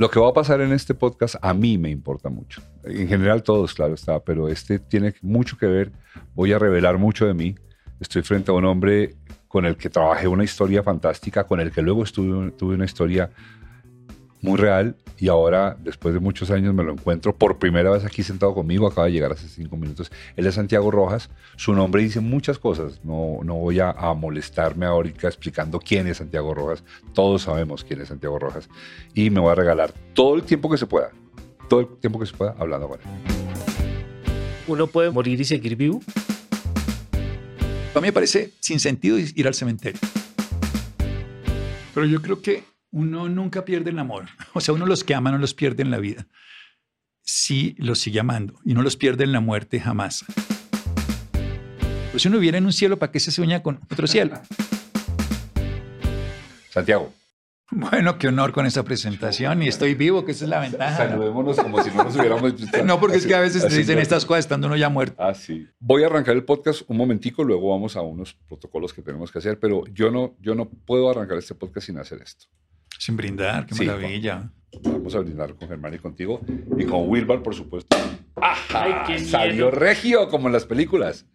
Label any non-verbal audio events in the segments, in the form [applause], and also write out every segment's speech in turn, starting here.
Lo que va a pasar en este podcast a mí me importa mucho. En general todos, claro está, pero este tiene mucho que ver. Voy a revelar mucho de mí. Estoy frente a un hombre con el que trabajé una historia fantástica, con el que luego tuve una historia muy real y ahora, después de muchos años, me lo encuentro por primera vez aquí sentado conmigo, acaba de llegar hace cinco minutos. Él es Santiago Rojas, su nombre dice muchas cosas, no, no voy a, molestarme ahorita explicando quién es Santiago Rojas, todos sabemos quién es Santiago Rojas y me voy a regalar todo el tiempo que se pueda, todo el tiempo que se pueda hablando con él. ¿Uno puede morir y seguir vivo? A mí me parece sin sentido ir al cementerio. Pero yo creo que uno nunca pierde el amor. [laughs] O sea, uno los que ama no los pierde en la vida. Sí los sigue amando y no los pierde en la muerte jamás. Pues si uno viviera en un cielo, ¿para qué se sueña con otro cielo? [laughs] Santiago. Bueno, qué honor con esa presentación y estoy vivo, que esa es la ventaja. Saludémonos como si no nos hubiéramos visto. [laughs] no, porque es que a veces te dicen estas cosas estando uno ya muerto. Ah, sí. Voy a arrancar el podcast un momentico, luego vamos a unos protocolos que tenemos que hacer, pero yo no, yo no puedo arrancar este podcast sin hacer esto. Sin brindar, qué maravilla. Vamos a brindar con Germán y contigo. Y con Wilbar, por supuesto. ¡Ajá! Salió regio, como en las películas.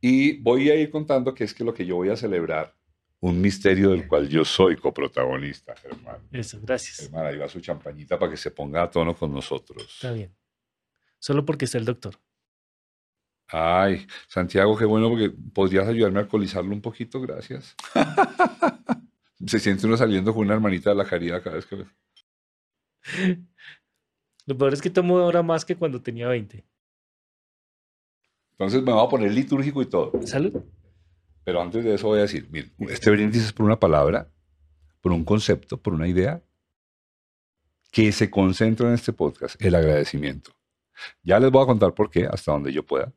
Y voy a ir contando que es que lo que yo voy a celebrar, un misterio del cual yo soy coprotagonista, Germán. Eso, gracias. Germán, ahí va su champañita para que se ponga a tono con nosotros. Está bien. Solo porque está el doctor. Ay, Santiago, qué bueno, porque podrías ayudarme a alcoholizarlo un poquito, gracias. [laughs] Se siente uno saliendo con una hermanita de la caridad cada vez que ve. Lo peor es que tomo ahora más que cuando tenía 20. Entonces me voy a poner litúrgico y todo. Salud. Pero antes de eso voy a decir, este brindis es por una palabra, por un concepto, por una idea que se concentra en este podcast, el agradecimiento. Ya les voy a contar por qué, hasta donde yo pueda.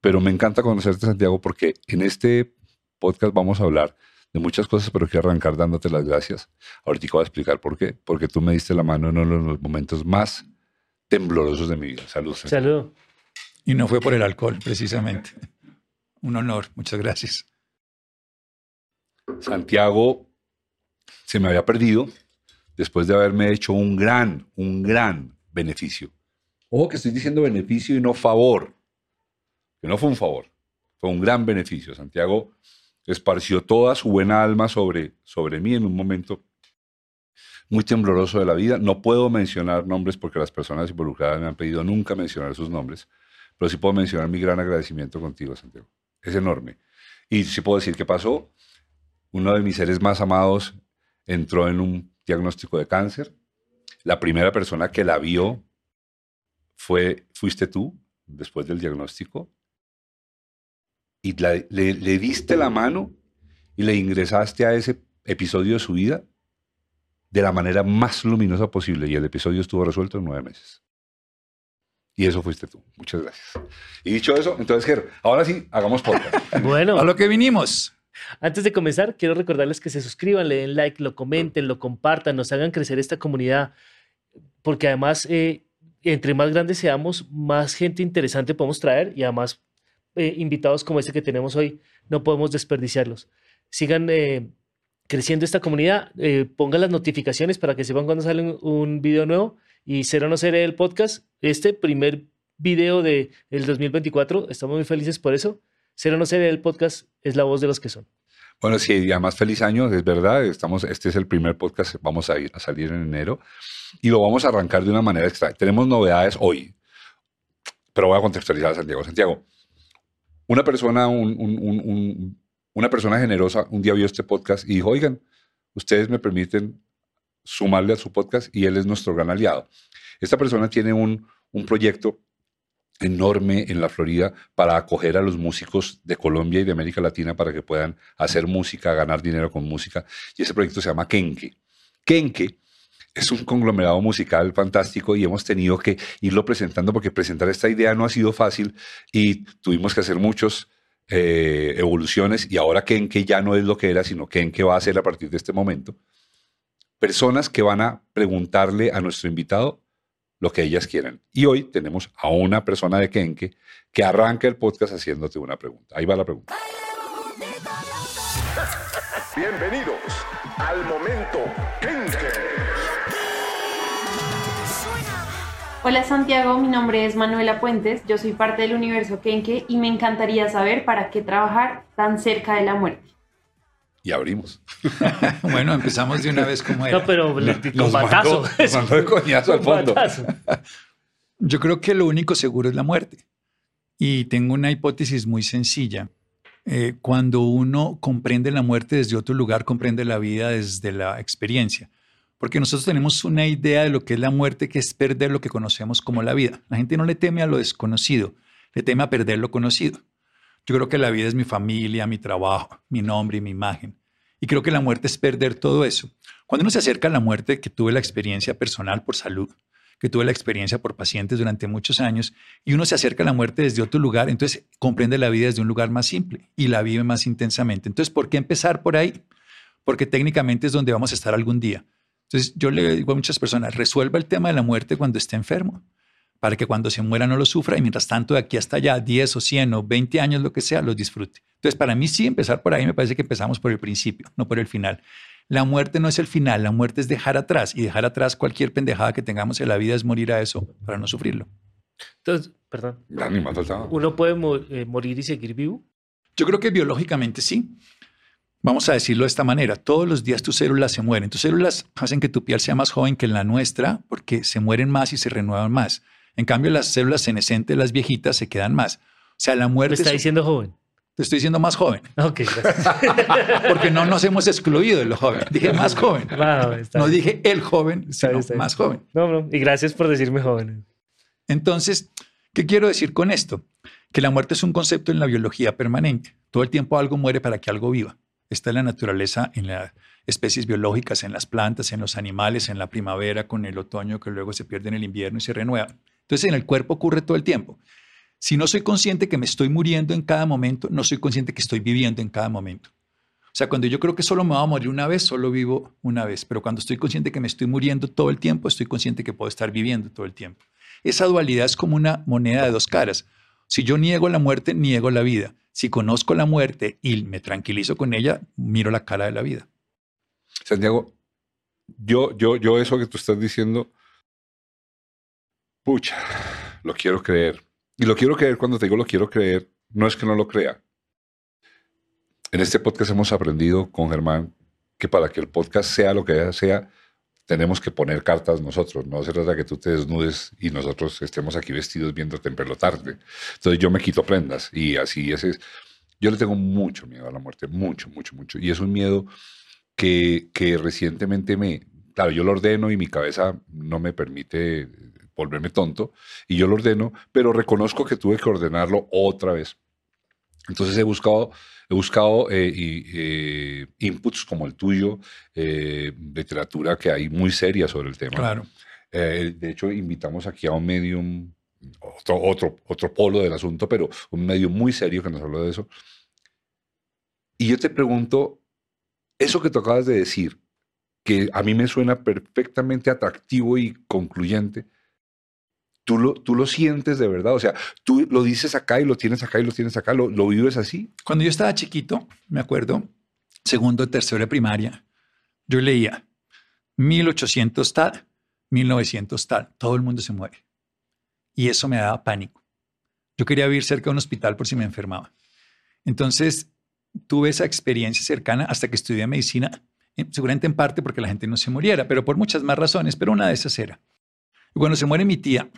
Pero me encanta conocerte, Santiago, porque en este podcast vamos a hablar de muchas cosas, pero quiero arrancar dándote las gracias. Ahorita voy a explicar por qué. Porque tú me diste la mano en uno de los momentos más temblorosos de mi vida. Salud. Salud. Y no fue por el alcohol, precisamente. Un honor. Muchas gracias. Santiago se me había perdido después de haberme hecho un gran, un gran beneficio. Ojo que estoy diciendo beneficio y no favor. Que no fue un favor. Fue un gran beneficio. Santiago esparció toda su buena alma sobre, sobre mí en un momento muy tembloroso de la vida. No puedo mencionar nombres porque las personas involucradas me han pedido nunca mencionar sus nombres, pero sí puedo mencionar mi gran agradecimiento contigo, Santiago. Es enorme. Y sí puedo decir que pasó. Uno de mis seres más amados entró en un diagnóstico de cáncer. La primera persona que la vio fue, fuiste tú, después del diagnóstico y le, diste la mano y le ingresaste a ese episodio de su vida de la manera más luminosa posible. Y el episodio estuvo resuelto en nueve meses. Y eso fuiste tú. Muchas gracias. Y dicho eso, entonces, Ger, ahora sí, hagamos podcast. [laughs] bueno. A lo que vinimos. Antes de comenzar, quiero recordarles que se suscriban, le den like, lo comenten, lo compartan, nos hagan crecer esta comunidad, porque además, eh, entre más grandes seamos, más gente interesante podemos traer y además eh, invitados como este que tenemos hoy, no podemos desperdiciarlos. Sigan eh, creciendo esta comunidad, eh, pongan las notificaciones para que sepan cuando sale un, video nuevo y será no seré el podcast, este primer video del de 2024, estamos muy felices por eso. Será no seré el podcast es la voz de los que son. Bueno, sí, además feliz año, es verdad. Estamos, este es el primer podcast, vamos a, ir, a salir en enero y lo vamos a arrancar de una manera extra. Tenemos novedades hoy, pero voy a contextualizar a Santiago. Santiago, una persona, una persona generosa un día vio este podcast y dijo, oigan, ustedes me permiten sumarle a su podcast y él es nuestro gran aliado. Esta persona tiene un, un proyecto enorme en la Florida para acoger a los músicos de Colombia y de América Latina para que puedan hacer música, ganar dinero con música. Y ese proyecto se llama Kenke. Kenke es un conglomerado musical fantástico y hemos tenido que irlo presentando porque presentar esta idea no ha sido fácil y tuvimos que hacer muchas eh, evoluciones y ahora Kenke ya no es lo que era, sino Kenke va a ser a partir de este momento. Personas que van a preguntarle a nuestro invitado lo que ellas quieran. Y hoy tenemos a una persona de Kenke que arranca el podcast haciéndote una pregunta. Ahí va la pregunta. Bienvenidos al momento Kenke. Hola Santiago, mi nombre es Manuela Puentes, yo soy parte del universo Kenke y me encantaría saber para qué trabajar tan cerca de la muerte. Y abrimos. [laughs] bueno, empezamos de una vez como era. No, pero le- con Nos batazo. mandó- nos mandó de coñazo al fondo. [laughs] Yo creo que lo único seguro es la muerte. Y tengo una hipótesis muy sencilla. Eh, cuando uno comprende la muerte desde otro lugar, comprende la vida desde la experiencia. Porque nosotros tenemos una idea de lo que es la muerte, que es perder lo que conocemos como la vida. La gente no le teme a lo desconocido, le teme a perder lo conocido. Yo creo que la vida es mi familia, mi trabajo, mi nombre y mi imagen. Y creo que la muerte es perder todo eso. Cuando uno se acerca a la muerte, que tuve la experiencia personal por salud, que tuve la experiencia por pacientes durante muchos años, y uno se acerca a la muerte desde otro lugar, entonces comprende la vida desde un lugar más simple y la vive más intensamente. Entonces, ¿por qué empezar por ahí? Porque técnicamente es donde vamos a estar algún día. Entonces, yo le digo a muchas personas, resuelva el tema de la muerte cuando esté enfermo, para que cuando se muera no lo sufra y mientras tanto de aquí hasta allá, 10 o 100 o 20 años, lo que sea, los disfrute. Entonces, para mí sí, empezar por ahí me parece que empezamos por el principio, no por el final. La muerte no es el final, la muerte es dejar atrás y dejar atrás cualquier pendejada que tengamos en la vida es morir a eso para no sufrirlo. Entonces, perdón. ¿Uno puede mo- eh, morir y seguir vivo? Yo creo que biológicamente sí. Vamos a decirlo de esta manera, todos los días tus células se mueren. Tus células hacen que tu piel sea más joven que la nuestra porque se mueren más y se renuevan más. En cambio, las células senescentes, las viejitas, se quedan más. O sea, la Me muerte... está es- diciendo joven. Te estoy diciendo más joven, Ok, gracias. [laughs] porque no nos hemos excluido de lo joven. Dije más joven. Está No dije el joven, Está sino está más joven. No, no. Y gracias por decirme joven. Entonces, ¿qué quiero decir con esto? Que la muerte es un concepto en la biología permanente. Todo el tiempo algo muere para que algo viva. Está en la naturaleza, en las especies biológicas, en las plantas, en los animales, en la primavera, con el otoño que luego se pierde en el invierno y se renueva. Entonces, en el cuerpo ocurre todo el tiempo. Si no soy consciente que me estoy muriendo en cada momento, no soy consciente que estoy viviendo en cada momento. O sea, cuando yo creo que solo me voy a morir una vez, solo vivo una vez. Pero cuando estoy consciente que me estoy muriendo todo el tiempo, estoy consciente que puedo estar viviendo todo el tiempo. Esa dualidad es como una moneda de dos caras. Si yo niego la muerte, niego la vida. Si conozco la muerte y me tranquilizo con ella, miro la cara de la vida. Santiago, yo, yo, yo eso que tú estás diciendo, pucha, lo quiero creer. Y lo quiero creer cuando te digo lo quiero creer, no es que no lo crea. En este podcast hemos aprendido con Germán que para que el podcast sea lo que sea, tenemos que poner cartas nosotros. No se trata que tú te desnudes y nosotros estemos aquí vestidos viéndote en pelotarte. Entonces yo me quito prendas y así es. Yo le tengo mucho miedo a la muerte, mucho, mucho, mucho. Y es un miedo que, que recientemente me... Claro, yo lo ordeno y mi cabeza no me permite volverme tonto y yo lo ordeno, pero reconozco que tuve que ordenarlo otra vez. Entonces he buscado, he buscado eh, y, eh, inputs como el tuyo, eh, literatura que hay muy seria sobre el tema. Claro. Eh, de hecho, invitamos aquí a un medium, otro, otro, otro polo del asunto, pero un medio muy serio que nos habló de eso. Y yo te pregunto, eso que tú acabas de decir, que a mí me suena perfectamente atractivo y concluyente, ¿tú lo, tú lo sientes de verdad? O sea, tú lo dices acá y lo tienes acá y lo tienes acá, ¿lo, lo vives así? Cuando yo estaba chiquito, me acuerdo, segundo, tercero de primaria, yo leía 1800 tal, 1900 tal, todo el mundo se muere. Y eso me daba pánico. Yo quería vivir cerca de un hospital por si me enfermaba. Entonces, tuve esa experiencia cercana hasta que estudié medicina, seguramente en parte porque la gente no se muriera, pero por muchas más razones, pero una de esas era. Cuando se muere mi tía,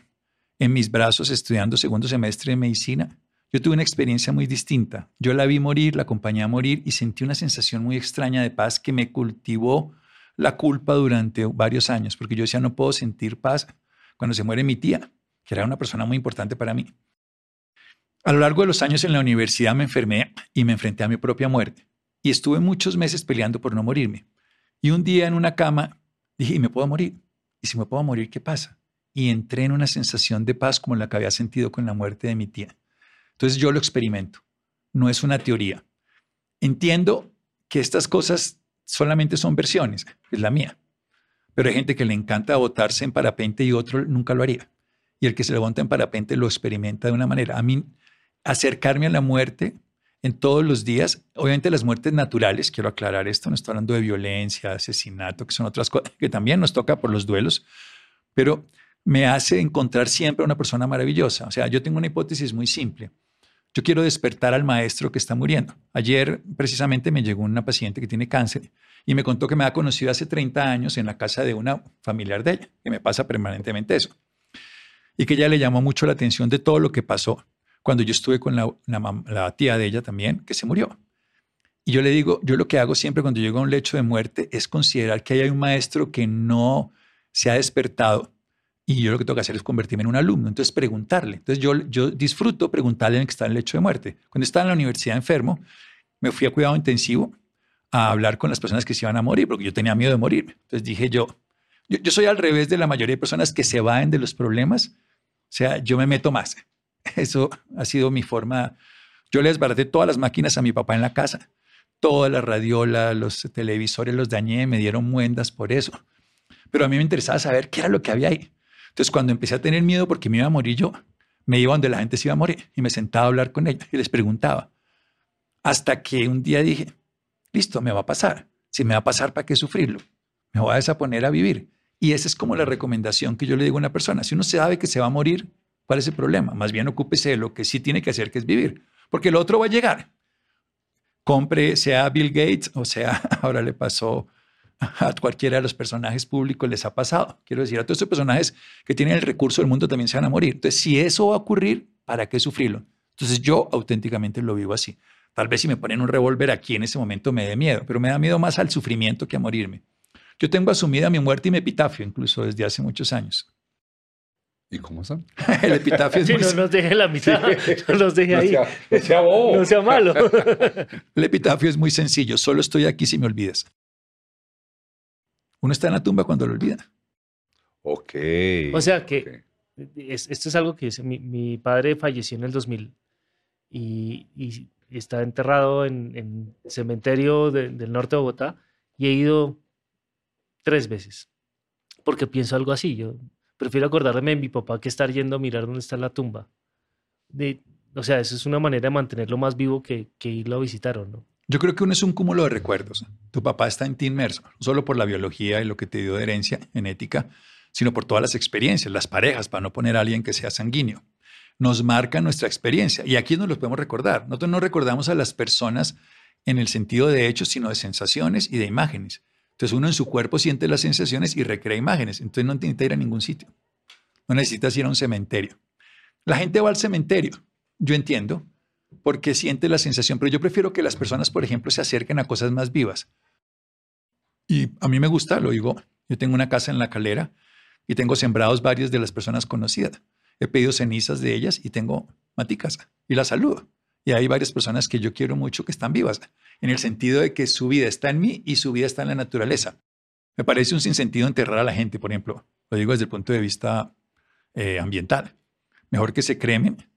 en mis brazos estudiando segundo semestre de medicina, yo tuve una experiencia muy distinta. Yo la vi morir, la acompañé a morir y sentí una sensación muy extraña de paz que me cultivó la culpa durante varios años, porque yo decía, no puedo sentir paz cuando se muere mi tía, que era una persona muy importante para mí. A lo largo de los años en la universidad me enfermé y me enfrenté a mi propia muerte. Y estuve muchos meses peleando por no morirme. Y un día en una cama dije, ¿y me puedo morir? ¿Y si me puedo morir, qué pasa? Y entré en una sensación de paz como la que había sentido con la muerte de mi tía. Entonces yo lo experimento. No es una teoría. Entiendo que estas cosas solamente son versiones, es la mía. Pero hay gente que le encanta botarse en parapente y otro nunca lo haría. Y el que se levanta en parapente lo experimenta de una manera. A mí, acercarme a la muerte en todos los días, obviamente las muertes naturales, quiero aclarar esto, no estoy hablando de violencia, asesinato, que son otras cosas que también nos toca por los duelos, pero me hace encontrar siempre una persona maravillosa. O sea, yo tengo una hipótesis muy simple. Yo quiero despertar al maestro que está muriendo. Ayer precisamente me llegó una paciente que tiene cáncer y me contó que me ha conocido hace 30 años en la casa de una familiar de ella, que me pasa permanentemente eso. Y que ella le llamó mucho la atención de todo lo que pasó cuando yo estuve con la, la tía de ella también, que se murió. Y yo le digo, yo lo que hago siempre cuando llego a un lecho de muerte es considerar que hay un maestro que no se ha despertado y yo lo que tengo que hacer es convertirme en un alumno, entonces preguntarle. Entonces yo, yo disfruto preguntarle en que está en el lecho de muerte. Cuando estaba en la universidad enfermo, me fui a cuidado intensivo a hablar con las personas que se iban a morir, porque yo tenía miedo de morir. Entonces dije yo, yo, yo soy al revés de la mayoría de personas que se van de los problemas, o sea, yo me meto más. [laughs] Eso ha sido mi forma. Yo le desbaraté todas las máquinas a mi papá en la casa todas las radiolas, los televisores los dañé, me dieron muendas por eso. Pero a mí me interesaba saber qué era lo que había ahí. Entonces, cuando empecé a tener miedo porque me iba a morir yo, me iba donde la gente se iba a morir y me sentaba a hablar con ellos y les preguntaba. Hasta que un día dije, listo, me va a pasar. Si me va a pasar, ¿para qué sufrirlo? Me voy a desaponer a vivir. Y esa es como la recomendación que yo le digo a una persona. Si uno sabe que se va a morir, ¿cuál es el problema? Más bien ocúpese de lo que sí tiene que hacer, que es vivir. Porque lo otro va a llegar compre, sea Bill Gates o sea, [laughs] ahora le pasó [laughs] a cualquiera de los personajes públicos, les ha pasado. Quiero decir, a todos estos personajes que tienen el recurso del mundo también se van a morir. Entonces, si eso va a ocurrir, ¿para qué sufrirlo? Entonces, yo auténticamente lo vivo así. Tal vez si me ponen un revólver aquí en ese momento me dé miedo, pero me da miedo más al sufrimiento que a morirme. Yo tengo asumida mi muerte y mi epitafio, incluso desde hace muchos años. ¿Y cómo son? [laughs] el epitafio es sí, muy... no nos deje la mitad, [laughs] no nos deje No ahí. sea, no sea bobo. No sea malo. El epitafio es muy sencillo. Solo estoy aquí si me olvidas. Uno está en la tumba cuando lo olvida. Ok. O sea que es- esto es algo que dice, mi, mi padre falleció en el 2000 y, y está enterrado en, en cementerio de- del norte de Bogotá y he ido tres veces porque pienso algo así. Yo prefiero acordarme de mi papá que estar yendo a mirar dónde está la tumba. De, o sea, eso es una manera de mantenerlo más vivo que, que irlo a visitar, ¿o no? Yo creo que uno es un cúmulo de recuerdos. Tu papá está en ti inmerso, no solo por la biología y lo que te dio de herencia genética, sino por todas las experiencias, las parejas, para no poner a alguien que sea sanguíneo. Nos marca nuestra experiencia y aquí nos lo podemos recordar. Nosotros no recordamos a las personas en el sentido de hechos, sino de sensaciones y de imágenes. Entonces uno en su cuerpo siente las sensaciones y recrea imágenes. Entonces no necesita ir a ningún sitio. No necesitas ir a un cementerio. La gente va al cementerio. Yo entiendo porque siente la sensación, pero yo prefiero que las personas, por ejemplo, se acerquen a cosas más vivas. Y a mí me gusta, lo digo, yo tengo una casa en la calera y tengo sembrados varios de las personas conocidas. He pedido cenizas de ellas y tengo maticas y las saludo. Y hay varias personas que yo quiero mucho que están vivas, en el sentido de que su vida está en mí y su vida está en la naturaleza. Me parece un sinsentido enterrar a la gente, por ejemplo. Lo digo desde el punto de vista eh, ambiental. Mejor que se cremen,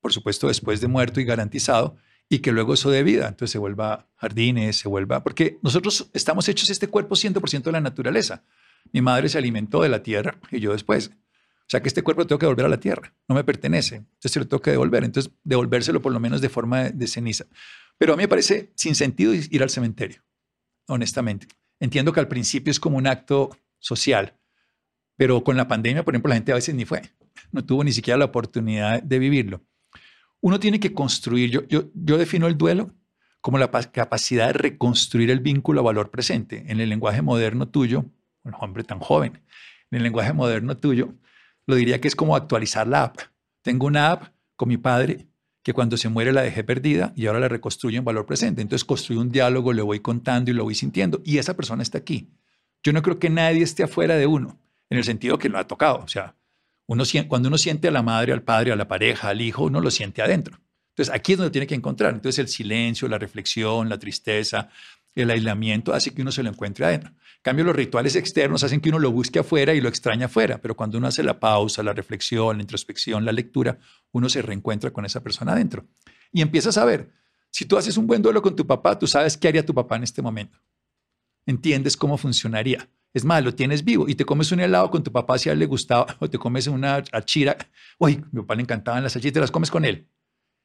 por supuesto, después de muerto y garantizado, y que luego eso dé vida. Entonces se vuelva jardines, se vuelva. Porque nosotros estamos hechos este cuerpo 100% de la naturaleza. Mi madre se alimentó de la tierra y yo después. O sea que este cuerpo lo tengo que devolver a la tierra, no me pertenece. Entonces se lo tengo que devolver. Entonces devolvérselo por lo menos de forma de, de ceniza. Pero a mí me parece sin sentido ir al cementerio, honestamente. Entiendo que al principio es como un acto social, pero con la pandemia, por ejemplo, la gente a veces ni fue, no tuvo ni siquiera la oportunidad de vivirlo. Uno tiene que construir, yo, defino el duelo como la pa- capacidad de reconstruir el vínculo a valor presente. En el lenguaje moderno tuyo, un hombre tan joven, en el lenguaje moderno tuyo, lo diría que es como actualizar la app. Tengo una app con mi padre que cuando se muere la dejé perdida y ahora la reconstruyo en valor presente. Entonces construyo un diálogo, le voy contando y lo voy sintiendo. Y esa persona está aquí. Yo no creo que nadie esté afuera de uno, en el sentido que lo ha tocado. O sea, cuando uno siente a la madre, al padre, a la pareja, al hijo, uno lo siente adentro. Entonces aquí es donde tiene que encontrar. Entonces el silencio, la reflexión, la tristeza, el aislamiento hace que uno se lo encuentre adentro. En cambio, los rituales externos hacen que uno lo busque afuera y lo extraña afuera, pero cuando uno hace la pausa, la reflexión, la introspección, la lectura, uno se reencuentra con esa persona adentro. Y empiezas a ver, si tú haces un buen duelo con tu papá, tú sabes qué haría tu papá en este momento. Entiendes cómo funcionaría. Es más, lo tienes vivo y te comes un helado con tu papá si a él le gustaba, [laughs] o te comes una achira. Uy, mi papá le encantaban las achiras, te las comes con él.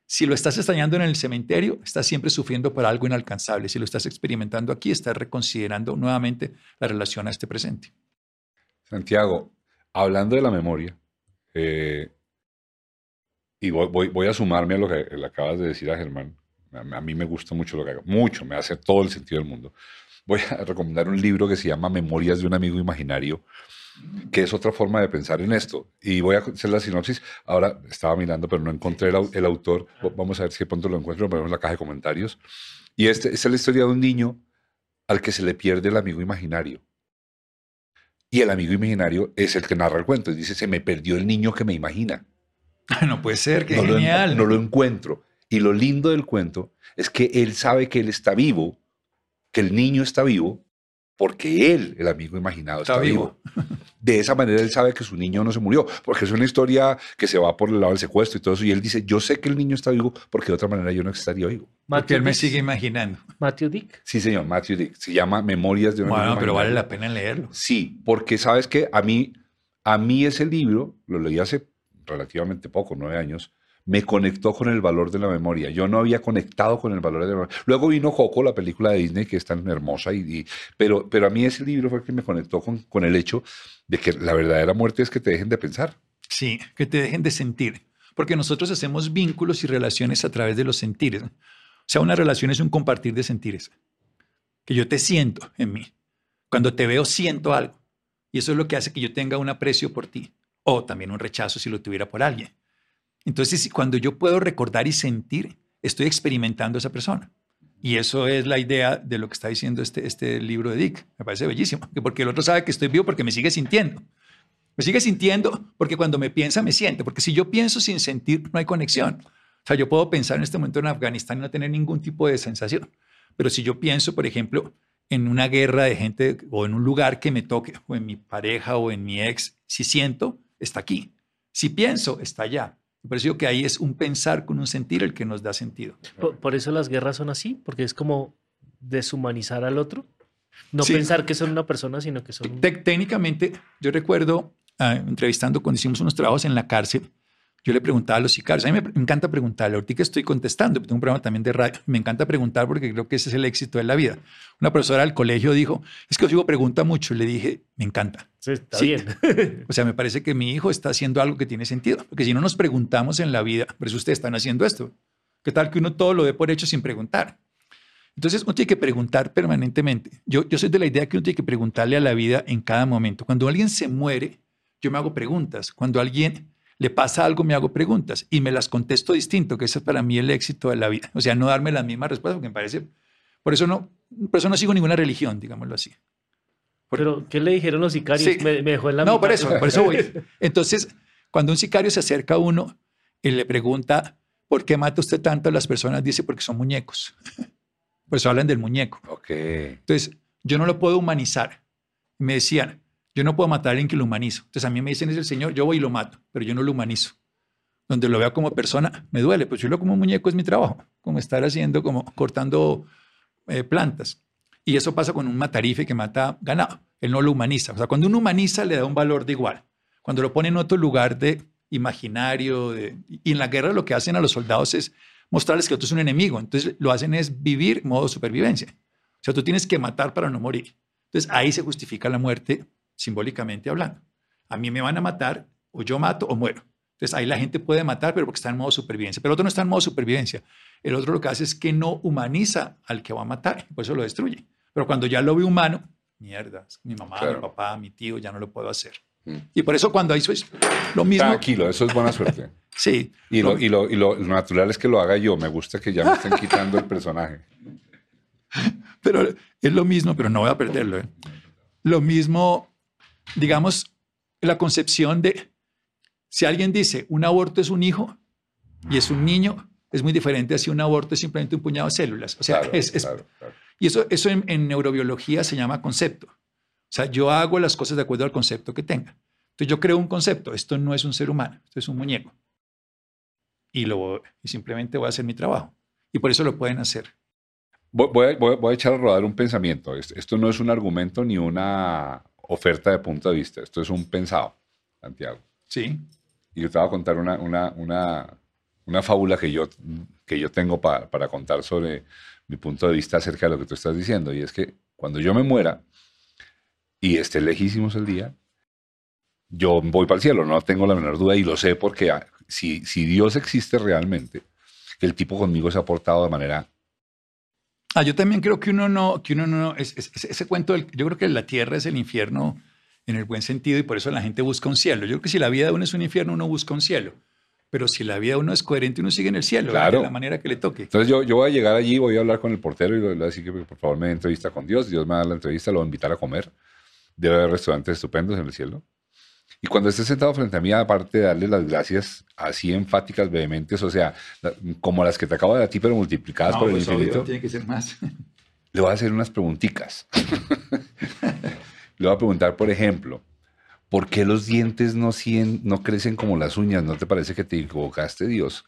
Si lo estás extrañando en el cementerio, estás siempre sufriendo por algo inalcanzable. Si lo estás experimentando aquí, estás reconsiderando nuevamente la relación a este presente. Santiago, hablando de la memoria, eh, y voy, a sumarme a lo que le acabas de decir a Germán. A, mí me gusta mucho lo que hago, mucho, me hace todo el sentido del mundo. Voy a recomendar un libro que se llama Memorias de un amigo imaginario, que es otra forma de pensar en esto. Y voy a hacer la sinopsis. Ahora estaba mirando, pero no encontré el, autor. Vamos a ver si de pronto lo encuentro, ponemos en la caja de comentarios. Y este, esta es la historia de un niño al que se le pierde el amigo imaginario. Y el amigo imaginario es el que narra el cuento. Y dice, se me perdió el niño que me imagina. No puede ser, qué no genial. Lo, no lo encuentro. Y lo lindo del cuento es que él sabe que él está vivo, que el niño está vivo, porque él, el amigo imaginado, está, vivo. De esa manera él sabe que su niño no se murió, porque es una historia que se va por el lado del secuestro y todo eso. Y él dice, yo sé que el niño está vivo porque de otra manera yo no estaría vivo. Matthew él me sigue imaginando. Matthew Dick. Sí, señor, Matthew Dick. Se llama Memorias de un Bueno, pero vale la pena leerlo. Sí, porque sabes que a mí, a mí ese libro, lo leí hace relativamente poco, nueve años, me conectó con el valor de la memoria. Yo no había conectado con el valor de la memoria. Luego vino Coco, la película de Disney, que es tan hermosa, y, pero, pero a mí ese libro fue el que me conectó con, con el hecho de que la verdadera muerte es que te dejen de pensar. Sí, que te dejen de sentir. Porque nosotros hacemos vínculos y relaciones a través de los sentires. O sea, una relación es un compartir de sentires. Que yo te siento en mí. Cuando te veo, siento algo. Y eso es lo que hace que yo tenga un aprecio por ti o también un rechazo si lo tuviera por alguien. Entonces, cuando yo puedo recordar y sentir, estoy experimentando a esa persona. Y eso es la idea de lo que está diciendo este, este libro de Dick. Me parece bellísimo, porque el otro sabe que estoy vivo porque me sigue sintiendo. Me sigue sintiendo porque cuando me piensa, me siente. Porque si yo pienso sin sentir, no hay conexión. O sea, yo puedo pensar en este momento en Afganistán y no tener ningún tipo de sensación. Pero si yo pienso, por ejemplo, en una guerra de gente o en un lugar que me toque, o en mi pareja o en mi ex, si siento, está aquí. Si pienso, está allá. Me pareció que ahí es un pensar con un sentir el que nos da sentido. Por, eso las guerras son así, porque es como deshumanizar al otro. No pensar que son una persona, sino que son... Técnicamente, yo recuerdo ah, entrevistando cuando hicimos unos trabajos en la cárcel, yo le preguntaba a los sicarios, a mí me encanta preguntarle, ahorita que estoy contestando, tengo un programa también de radio, [laughs] me encanta preguntar porque creo que ese es el éxito de la vida. Una profesora del colegio dijo, es que os digo, pregunta mucho, le dije, me encanta. Sí, está bien. [laughs] o sea, me parece que mi hijo está haciendo algo que tiene sentido, porque si no nos preguntamos en la vida, por eso ustedes están haciendo esto. ¿Qué tal que uno todo lo dé por hecho sin preguntar? Entonces, uno tiene que preguntar permanentemente. Yo, yo soy de la idea que uno tiene que preguntarle a la vida en cada momento. Cuando alguien se muere, yo me hago preguntas. Cuando alguien le pasa algo, me hago preguntas y me las contesto distinto, que eso es para mí el éxito de la vida. O sea, no darme las mismas respuestas, porque me parece, por eso no, por eso no sigo ninguna religión, digámoslo así. Pero, ¿qué le dijeron los sicarios? Me, dejó en la No, por eso, por eso voy. [laughs] Entonces, cuando un sicario se acerca a uno y le pregunta, ¿por qué mata usted tanto a las personas? Dice, porque son muñecos. [laughs] Por eso hablan del muñeco. Ok. Entonces, yo no lo puedo humanizar. Me decían, yo no puedo matar a alguien que lo humanizo. Entonces a mí me dicen es el Señor, yo voy y lo mato, pero yo no lo humanizo. Donde lo veo como persona, me duele, pues yo lo como muñeco es mi trabajo, como estar haciendo, como cortando eh, plantas. Y eso pasa con un matarife que mata ganado. Él no lo humaniza. O sea, cuando uno humaniza le da un valor de igual. Cuando lo pone en otro lugar de imaginario, y en la guerra lo que hacen a los soldados es mostrarles que otro es un enemigo. Entonces lo hacen es vivir modo supervivencia. O sea, tú tienes que matar para no morir. Entonces ahí se justifica la muerte simbólicamente hablando. A mí me van a matar, o yo mato o muero. Entonces ahí la gente puede matar, pero porque está en modo supervivencia. Pero el otro no está en modo supervivencia. El otro lo que hace es que no humaniza al que va a matar, por eso lo destruye. Pero cuando ya lo ve humano, mierda, mi mamá, mi papá, mi tío, ya no lo puedo hacer. Mm. Y por eso cuando eso es lo mismo. Tranquilo, eso es buena suerte. [laughs] sí. Y lo, y, lo, y lo, natural es que lo haga yo. Me gusta que ya me estén quitando el personaje. [laughs] Pero es lo mismo, pero no voy a perderlo. ¿eh? Lo mismo digamos, la concepción de, si alguien dice un aborto es un hijo y es un niño, es muy diferente a si un aborto es simplemente un puñado de células. O sea, es, Y eso, eso en, neurobiología se llama concepto. O sea, yo hago las cosas de acuerdo al concepto que tenga. Entonces yo creo un concepto, esto no es un ser humano, esto es un muñeco. Y, lo, y simplemente voy a hacer mi trabajo. Y por eso lo pueden hacer. Voy, a, voy, a, echar a rodar un pensamiento. Esto no es un argumento ni una oferta de punto de vista. Esto es un pensado, Santiago. Sí. Y yo te voy a contar una, una, una, una fábula que yo, que yo tengo para, para contar sobre mi punto de vista acerca de lo que tú estás diciendo. Y es que cuando yo me muera y esté lejísimos el día, yo voy para el cielo, no tengo la menor duda y lo sé porque ah, si, si Dios existe realmente, el tipo conmigo se ha portado de manera... Ah, yo también creo que uno no, que uno no, es, ese cuento, yo creo que la tierra es el infierno en el buen sentido y por eso la gente busca un cielo. Yo creo que si la vida de uno es un infierno, uno busca un cielo. Pero si la vida de uno es coherente, uno sigue en el cielo, de la manera que le toque. Entonces yo, yo voy a llegar allí, voy a hablar con el portero y le voy a decir que por favor me dé entrevista con Dios. Dios me da la entrevista, lo voy a invitar a comer. Debe haber restaurantes estupendos en el cielo. Y cuando esté sentado frente a mí, aparte de darle las gracias así enfáticas, vehementes, o sea, como las que te acabo de dar a ti, pero multiplicadas por el pues, infinito. tiene que ser más. [laughs] Le voy a hacer unas preguntitas. [laughs] le voy a preguntar, por ejemplo, ¿por qué los dientes no, no crecen como las uñas? ¿No te parece que te equivocaste, Dios?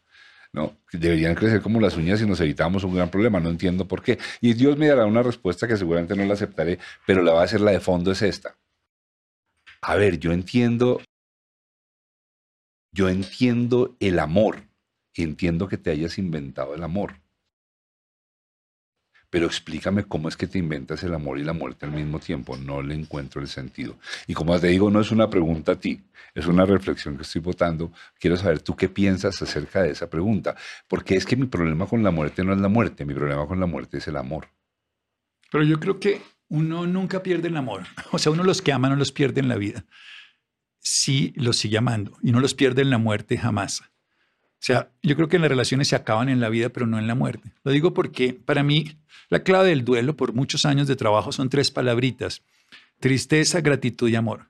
¿no? Deberían crecer como las uñas y nos evitamos un gran problema, no entiendo por qué. Y Dios me dará una respuesta que seguramente no la aceptaré, pero la va a hacer la de fondo es esta. A ver, yo entiendo, yo entiendo el amor entiendo que te hayas inventado el amor pero explícame cómo es que te inventas el amor y la muerte al mismo tiempo. No le encuentro el sentido. Y como te digo, no es una pregunta a ti, es una reflexión que estoy votando. Quiero saber tú qué piensas acerca de esa pregunta. Porque es que mi problema con la muerte no es la muerte, mi problema con la muerte es el amor. Pero yo creo que uno nunca pierde el amor. [laughs] O sea, uno los que ama no los pierde en la vida. Sí los sigue amando y no los pierde en la muerte jamás. O sea, yo creo que las relaciones se acaban en la vida, pero no en la muerte. Lo digo porque para mí la clave del duelo por muchos años de trabajo son tres palabritas. Tristeza, gratitud y amor.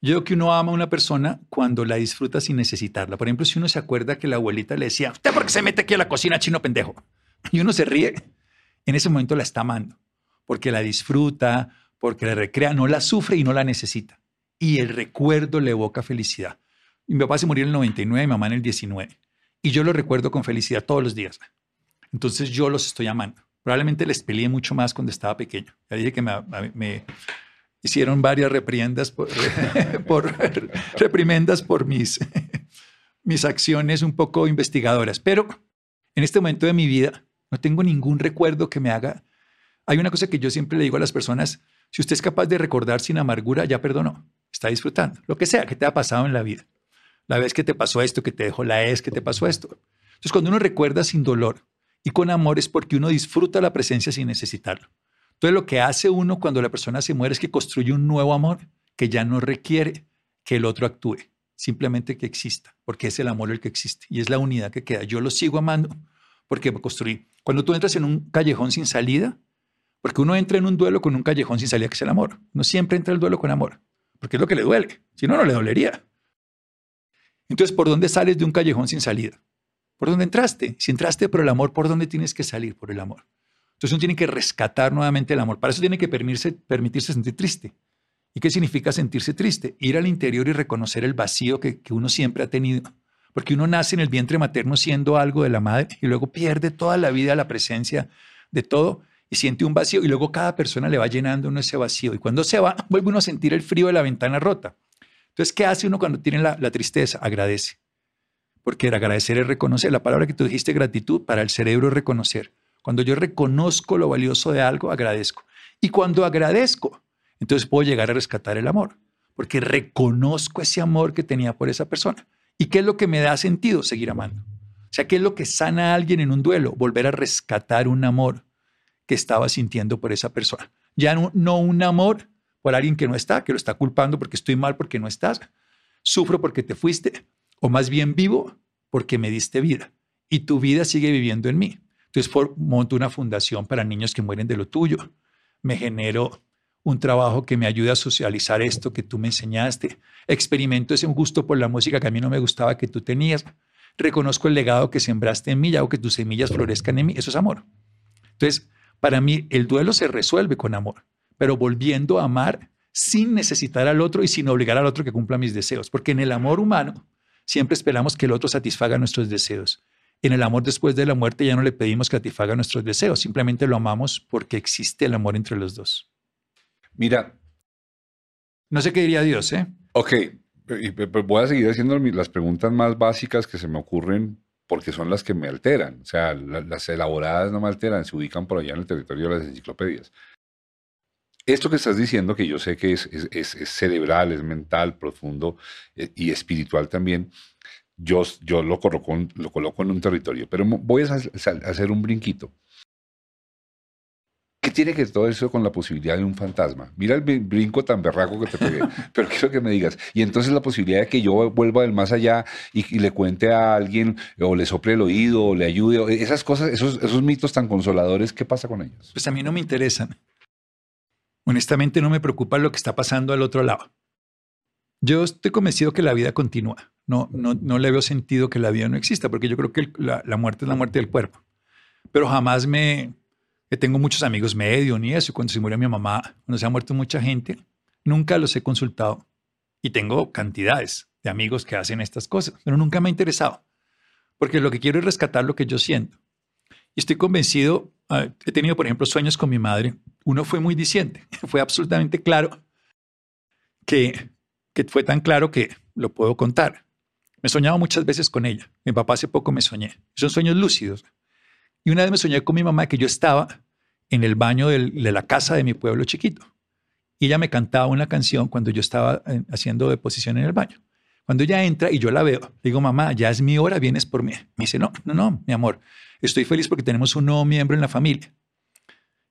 Yo creo que uno ama a una persona cuando la disfruta sin necesitarla. Por ejemplo, si uno se acuerda que la abuelita le decía, ¿usted por qué se mete aquí a la cocina, chino pendejo? Y uno se ríe. En ese momento la está amando, porque la disfruta, porque la recrea, no la sufre y no la necesita. Y el recuerdo le evoca felicidad. Mi papá se murió en el 99, mi mamá en el 19. Y yo lo recuerdo con felicidad todos los días. Entonces yo los estoy amando. Probablemente les peleé mucho más cuando estaba pequeño. Ya dije que me, hicieron varias por, [laughs] [laughs] reprimendas por mis, [laughs] mis acciones un poco investigadoras. Pero en este momento de mi vida no tengo ningún recuerdo que me haga. Hay una cosa que yo siempre le digo a las personas, si usted es capaz de recordar sin amargura, ya perdonó, está disfrutando, lo que sea que te ha pasado en la vida la vez que te pasó esto, que te dejó la es, que te pasó esto. Entonces, cuando uno recuerda sin dolor y con amor es porque uno disfruta la presencia sin necesitarlo. Entonces, lo que hace uno cuando la persona se muere es que construye un nuevo amor que ya no requiere que el otro actúe, simplemente que exista, porque es el amor el que existe y es la unidad que queda. Yo lo sigo amando porque construí. Cuando tú entras en un callejón sin salida, porque uno entra en un duelo con un callejón sin salida, que es el amor. Uno siempre entra el duelo con amor, porque es lo que le duele. Si no, no le dolería. Entonces, ¿por dónde sales de un callejón sin salida? ¿Por dónde entraste? Si entraste por el amor, ¿por dónde tienes que salir por el amor? Entonces uno tiene que rescatar nuevamente el amor. Para eso tiene que permitirse, permitirse sentir triste. ¿Y qué significa sentirse triste? Ir al interior y reconocer el vacío que, que uno siempre ha tenido. Porque uno nace en el vientre materno siendo algo de la madre y luego pierde toda la vida la presencia de todo y siente un vacío y luego cada persona le va llenando uno ese vacío. Y cuando se va, [laughs] vuelve uno a sentir el frío de la ventana rota. Entonces, ¿qué hace uno cuando tiene la, tristeza? Agradece. Porque agradecer es reconocer. La palabra que tú dijiste, gratitud, para el cerebro es reconocer. Cuando yo reconozco lo valioso de algo, agradezco. Y cuando agradezco, entonces puedo llegar a rescatar el amor. Porque reconozco ese amor que tenía por esa persona. ¿Y qué es lo que me da sentido? Seguir amando. O sea, ¿qué es lo que sana a alguien en un duelo? Volver a rescatar un amor que estaba sintiendo por esa persona. Ya no, no un amor por alguien que no está, que lo está culpando porque estoy mal porque no estás. Sufro porque te fuiste, o más bien vivo porque me diste vida y tu vida sigue viviendo en mí. Entonces monto una fundación para niños que mueren de lo tuyo. Me genero un trabajo que me ayude a socializar esto que tú me enseñaste. Experimento ese gusto por la música que a mí no me gustaba que tú tenías. Reconozco el legado que sembraste en mí y hago que tus semillas florezcan en mí. Eso es amor. Entonces, para mí, el duelo se resuelve con amor pero volviendo a amar sin necesitar al otro y sin obligar al otro que cumpla mis deseos. Porque en el amor humano siempre esperamos que el otro satisfaga nuestros deseos. En el amor después de la muerte ya no le pedimos que satisfaga nuestros deseos, simplemente lo amamos porque existe el amor entre los dos. Mira. No sé qué diría Dios, ¿eh? Ok, voy a seguir haciendo las preguntas más básicas que se me ocurren porque son las que me alteran. O sea, las elaboradas no me alteran, se ubican por allá en el territorio de las enciclopedias esto que estás diciendo, que yo sé que es, es, es cerebral, es mental, profundo eh, y espiritual también, yo, yo lo, coloco, lo coloco en un territorio, pero voy a hacer un brinquito. ¿Qué tiene que todo eso con la posibilidad de un fantasma? Mira el brinco tan berraco que te pegué, [laughs] pero quiero que me digas. Y entonces la posibilidad de que yo vuelva del más allá y, le cuente a alguien, o le sople el oído, o le ayude, esas cosas, esos, esos mitos tan consoladores, ¿qué pasa con ellos? Pues a mí no me interesan. Honestamente no me preocupa lo que está pasando al otro lado. Yo estoy convencido que la vida continúa. No, no, no le veo sentido que la vida no exista, porque yo creo que la, la muerte es la muerte del cuerpo. Pero jamás me, tengo muchos amigos medio ni eso. Cuando se murió mi mamá, cuando se ha muerto mucha gente, nunca los he consultado. Y tengo cantidades de amigos que hacen estas cosas, pero nunca me ha interesado. Porque lo que quiero es rescatar lo que yo siento. Y estoy convencido, ah, he tenido, por ejemplo, sueños con mi madre. Uno fue muy diciente, [laughs] fue absolutamente claro que, que fue tan claro que lo puedo contar. Me soñaba muchas veces con ella. Mi papá hace poco me soñé. Son sueños lúcidos. Y una vez me soñé con mi mamá que yo estaba en el baño de la casa de mi pueblo chiquito. Y ella me cantaba una canción cuando yo estaba eh, haciendo deposición en el baño. Cuando ella entra y yo la veo, digo, mamá, ya es mi hora, vienes por mí. Me dice, no, no, no, mi amor, estoy feliz porque tenemos un nuevo miembro en la familia.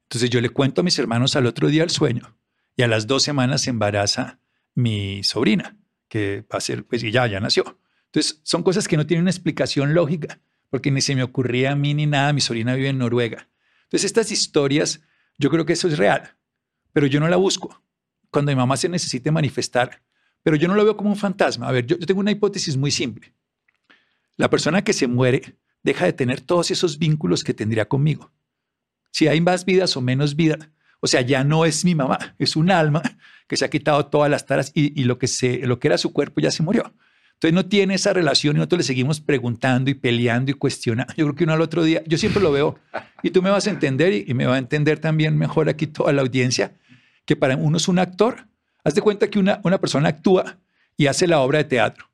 Entonces yo le cuento a mis hermanos al otro día el sueño y a las dos semanas se embaraza mi sobrina, que va a ser, pues ya, ya nació. Entonces son cosas que no tienen una explicación lógica, porque ni se me ocurría a mí ni nada, mi sobrina vive en Noruega. Entonces estas historias, yo creo que eso es real, pero yo no la busco. Cuando mi mamá se necesite manifestar, pero yo no lo veo como un fantasma. A ver, yo, tengo una hipótesis muy simple. La persona que se muere deja de tener todos esos vínculos que tendría conmigo. Si hay más vidas o menos vida, o sea, ya no es mi mamá, es un alma que se ha quitado todas las taras y, lo, que se, lo que era su cuerpo ya se murió. Entonces no tiene esa relación y nosotros le seguimos preguntando y peleando y cuestionando. Yo creo que uno al otro día, yo siempre lo veo y tú me vas a entender y, me va a entender también mejor aquí toda la audiencia, que para uno es un actor. Haz de cuenta que una, una persona actúa y hace la obra de teatro.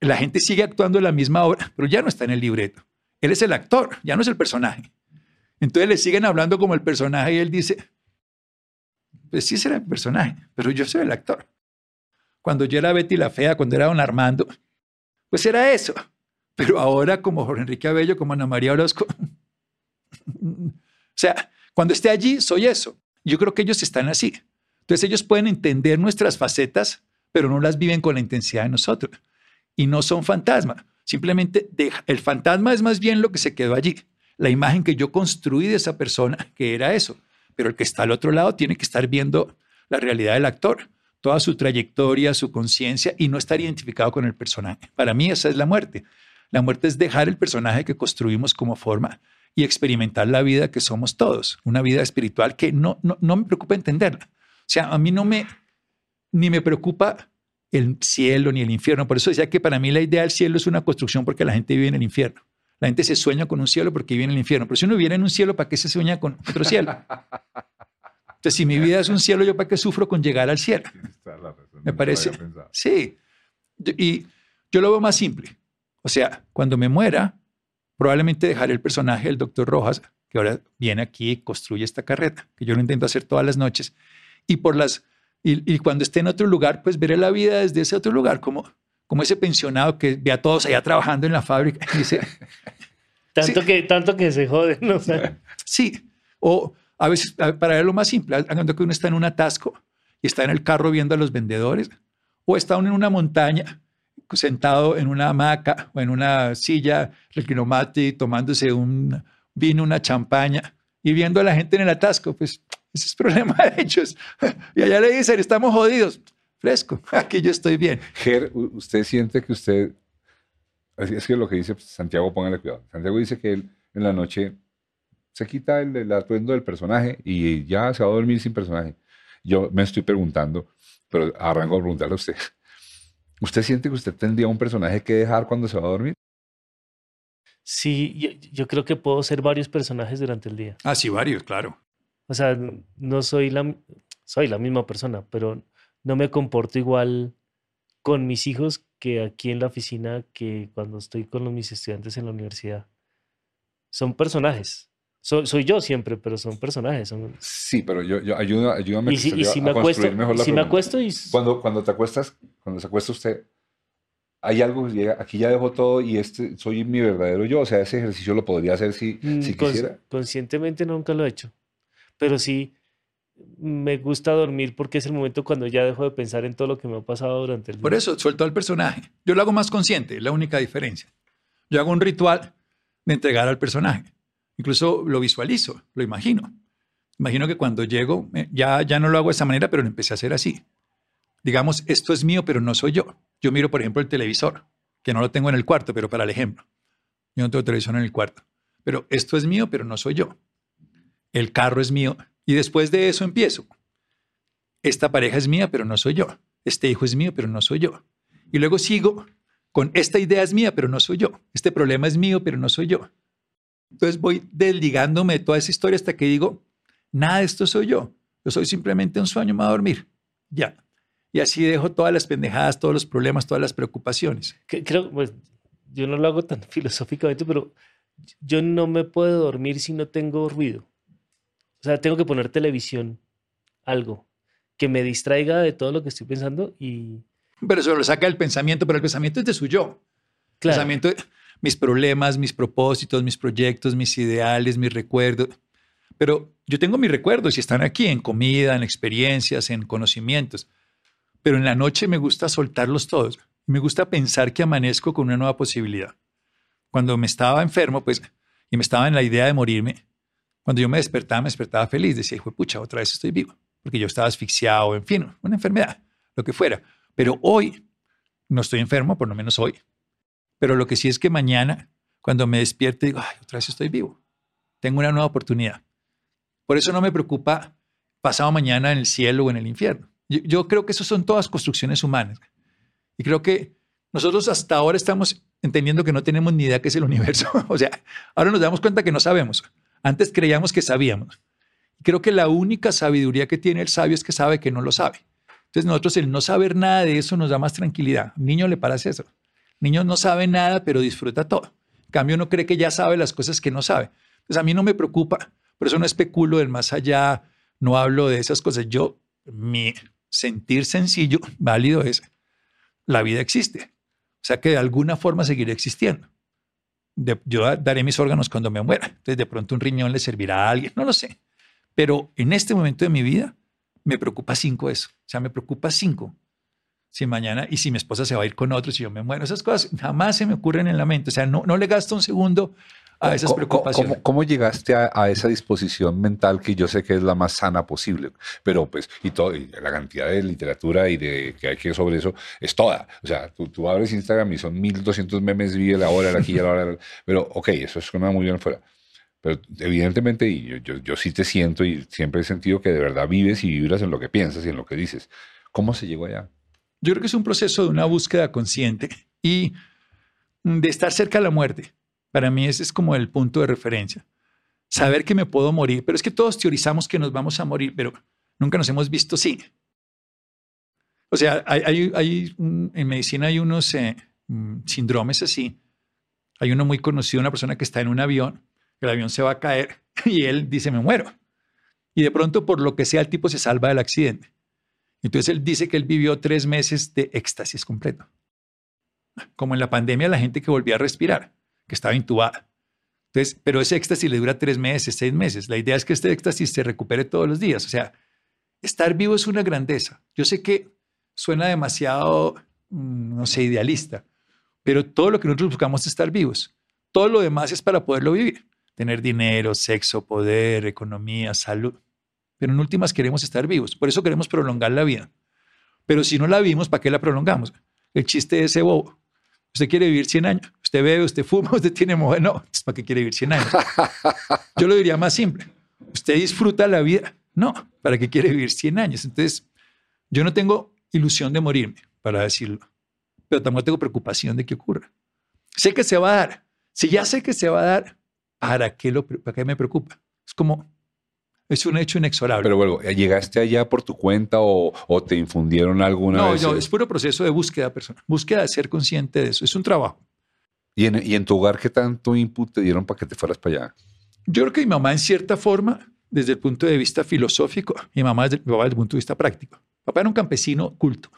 La gente sigue actuando la misma obra, pero ya no está en el libreto. Él es el actor, ya no es el personaje. Entonces le siguen hablando como el personaje y él dice, pues sí será el personaje, pero yo soy el actor cuando yo era Betty la Fea, cuando era don Armando, pues era eso. Pero ahora como Jorge Enrique Abello, como Ana María Orozco, [laughs] o sea, cuando esté allí, soy eso. Yo creo que ellos están así. Entonces ellos pueden entender nuestras facetas, pero no las viven con la intensidad de nosotros. Y no son fantasmas. Simplemente el fantasma es más bien lo que se quedó allí. La imagen que yo construí de esa persona, que era eso. Pero el que está al otro lado tiene que estar viendo la realidad del actor toda su trayectoria, su conciencia y no estar identificado con el personaje. Para mí esa es la muerte. La muerte es dejar el personaje que construimos como forma y experimentar la vida que somos todos, una vida espiritual que no, no, me preocupa entenderla. O sea, a mí no me, ni me preocupa el cielo ni el infierno. Por eso decía que para mí la idea del cielo es una construcción porque la gente vive en el infierno. La gente se sueña con un cielo porque vive en el infierno. Pero si uno vive en un cielo, ¿para qué se sueña con otro cielo? [laughs] Entonces, si mi vida es un cielo, ¿yo para qué sufro con llegar al cielo? Me parece. Sí. Y yo lo veo más simple. O sea, cuando me muera, probablemente dejaré el personaje del doctor Rojas, que ahora viene aquí y construye esta carreta, que yo lo intento hacer todas las noches. Y por las y, cuando esté en otro lugar, pues veré la vida desde ese otro lugar, como, como ese pensionado que ve a todos allá trabajando en la fábrica y dice... [laughs] tanto, que, tanto que se jode, ¿no? sí, o a veces, para lo más simple, cuando que uno está en un atasco y está en el carro viendo a los vendedores, o está uno en una montaña sentado en una hamaca o en una silla reclinomati tomándose un vino, una champaña y viendo a la gente en el atasco, pues ese es problema de ellos. [laughs] Y allá le dicen, estamos jodidos. Fresco, [laughs] aquí yo estoy bien. Ger, ¿usted siente que usted, es que lo que dice Santiago, póngale cuidado, Santiago dice que él en la noche se quita el, atuendo del personaje y ya se va a dormir sin personaje. Yo me estoy preguntando, pero arranco a preguntarle a usted. [laughs] ¿Usted siente que usted tendría un personaje que dejar cuando se va a dormir? Sí, yo, creo que puedo ser varios personajes durante el día. Ah, sí, varios, claro. O sea, no soy la, soy la misma persona, pero no me comporto igual con mis hijos que aquí en la oficina que cuando estoy con mis estudiantes en la universidad. Son personajes soy yo siempre, pero son personajes. Son... Sí, pero yo, yo ayuda, ayúdame y si, y si me acuesto, si me acuesto y... Cuando, cuando te acuestas, cuando se acuesta usted, hay algo que llega, aquí ya dejo todo y este soy mi verdadero yo. O sea, ese ejercicio lo podría hacer si, mm, si quisiera. Conscientemente nunca lo he hecho, pero sí me gusta dormir porque es el momento cuando ya dejo de pensar en todo lo que me ha pasado durante el día. Por eso, suelto al personaje. Yo lo hago más consciente, la única diferencia. Yo hago un ritual de entregar al personaje. Incluso lo visualizo, lo imagino. Imagino que cuando llego, eh, ya, ya no lo hago de esa manera, pero lo empecé a hacer así. Digamos, esto es mío, pero no soy yo. Yo miro, por ejemplo, el televisor, que no lo tengo en el cuarto, pero para el ejemplo. Yo no tengo televisor en el cuarto. Pero esto es mío, pero no soy yo. El carro es mío. Y después de eso empiezo. Esta pareja es mía, pero no soy yo. Este hijo es mío, pero no soy yo. Y luego sigo con esta idea es mía, pero no soy yo. Este problema es mío, pero no soy yo. Entonces voy desligándome de toda esa historia hasta que digo, nada de esto soy yo. Yo soy simplemente un sueño, me voy a dormir. Ya. Y así dejo todas las pendejadas, todos los problemas, todas las preocupaciones. Creo, pues, yo no lo hago tan [laughs] filosóficamente, pero yo no me puedo dormir si no tengo ruido. O sea, tengo que poner televisión, algo, que me distraiga de todo lo que estoy pensando y... Pero eso lo saca el pensamiento, pero el pensamiento es de su yo. Claro. El pensamiento mis problemas, mis propósitos, mis proyectos, mis ideales, mis recuerdos. Pero yo tengo mis recuerdos y están aquí en comida, en experiencias, en conocimientos. Pero en la noche me gusta soltarlos todos. Me gusta pensar que amanezco con una nueva posibilidad. Cuando me estaba enfermo, pues, y me estaba en la idea de morirme, cuando yo me despertaba, me despertaba feliz. Decía, hijo pucha, otra vez estoy vivo. Porque yo estaba asfixiado, en fin, una enfermedad, lo que fuera. Pero hoy no estoy enfermo, por lo menos hoy. Pero lo que sí es que mañana, cuando me despierte, digo, ay, otra vez estoy vivo. Tengo una nueva oportunidad. Por eso no me preocupa pasado mañana en el cielo o en el infierno. Yo, creo que eso son todas construcciones humanas. Y creo que nosotros hasta ahora estamos entendiendo que no tenemos ni idea qué es el universo. [laughs] o sea, ahora nos damos cuenta que no sabemos. Antes creíamos que sabíamos. Creo que la única sabiduría que tiene el sabio es que sabe que no lo sabe. Entonces nosotros el no saber nada de eso nos da más tranquilidad. Niño le parece eso. Niño no sabe nada, pero disfruta todo. En cambio, uno cree que ya sabe las cosas que no sabe. Entonces, a mí no me preocupa. Por eso no especulo del más allá, no hablo de esas cosas. Yo, mi sentir sencillo, válido es, la vida existe. O sea que de alguna forma seguirá existiendo. yo daré mis órganos cuando me muera. Entonces, de pronto un riñón le servirá a alguien, no lo sé. Pero en este momento de mi vida, me preocupa cinco eso. O sea, me preocupa cinco si mañana y si mi esposa se va a ir con otro, si yo me muero, esas cosas jamás se me ocurren en la mente. O sea, no, no le gasto un segundo a esas preocupaciones. ¿Cómo, llegaste a, esa disposición mental que yo sé que es la más sana posible? Pero pues, y, todo, la cantidad de literatura y de que hay que sobre eso es toda. O sea, tú, tú abres Instagram y son 1200 memes, vi la hora, la aquí, la hora. Pero, ok, eso es suena muy bien fuera. Pero evidentemente, y yo, yo, yo sí te siento y siempre he sentido que de verdad vives y vibras en lo que piensas y en lo que dices. ¿Cómo se llegó allá? Yo creo que es un proceso de una búsqueda consciente y de estar cerca de la muerte. Para mí ese es como el punto de referencia. Saber que me puedo morir, pero es que todos teorizamos que nos vamos a morir, pero nunca nos hemos visto sí. O sea, hay, hay, en medicina hay unos eh, mm, síndromes así. Hay uno muy conocido, una persona que está en un avión, el avión se va a caer [laughs] y él dice, me muero. Y de pronto, por lo que sea, el tipo se salva del accidente. Entonces él dice que él vivió tres meses de éxtasis completo. Como en la pandemia, la gente que volvía a respirar, que estaba intubada. Entonces, pero ese éxtasis le dura tres meses, seis meses. La idea es que este éxtasis se recupere todos los días. O sea, estar vivo es una grandeza. Yo sé que suena demasiado, mm, no sé, idealista, pero todo lo que nosotros buscamos es estar vivos. Todo lo demás es para poderlo vivir. Tener dinero, sexo, poder, economía, salud pero en últimas queremos estar vivos. Por eso queremos prolongar la vida. Pero si no la vimos, ¿para qué la prolongamos? El chiste de ese bobo. Usted quiere vivir 100 años. Usted bebe, usted fuma, [laughs] usted tiene mujer. No, ¿para qué quiere vivir 100 años? [laughs] Yo lo diría más simple. Usted disfruta la vida. No, ¿para qué quiere vivir 100 años? Entonces, yo no tengo ilusión de morirme, para decirlo. Pero tampoco tengo preocupación de que ocurra. Sé que se va a dar. Si ya sé que se va a dar, ¿para qué, lo, para qué me preocupa? Es como es un hecho inexorable. Pero bueno, ¿llegaste allá por tu cuenta o, te infundieron alguna no, No, es puro proceso de búsqueda personal. Búsqueda de ser consciente de eso. Es un trabajo. ¿Y en, tu hogar qué tanto input te dieron para que te fueras para allá? Yo creo que mi mamá, en cierta forma, desde el punto de vista filosófico, mi mamá desde, mi papá desde el punto de vista práctico. Papá era un campesino culto.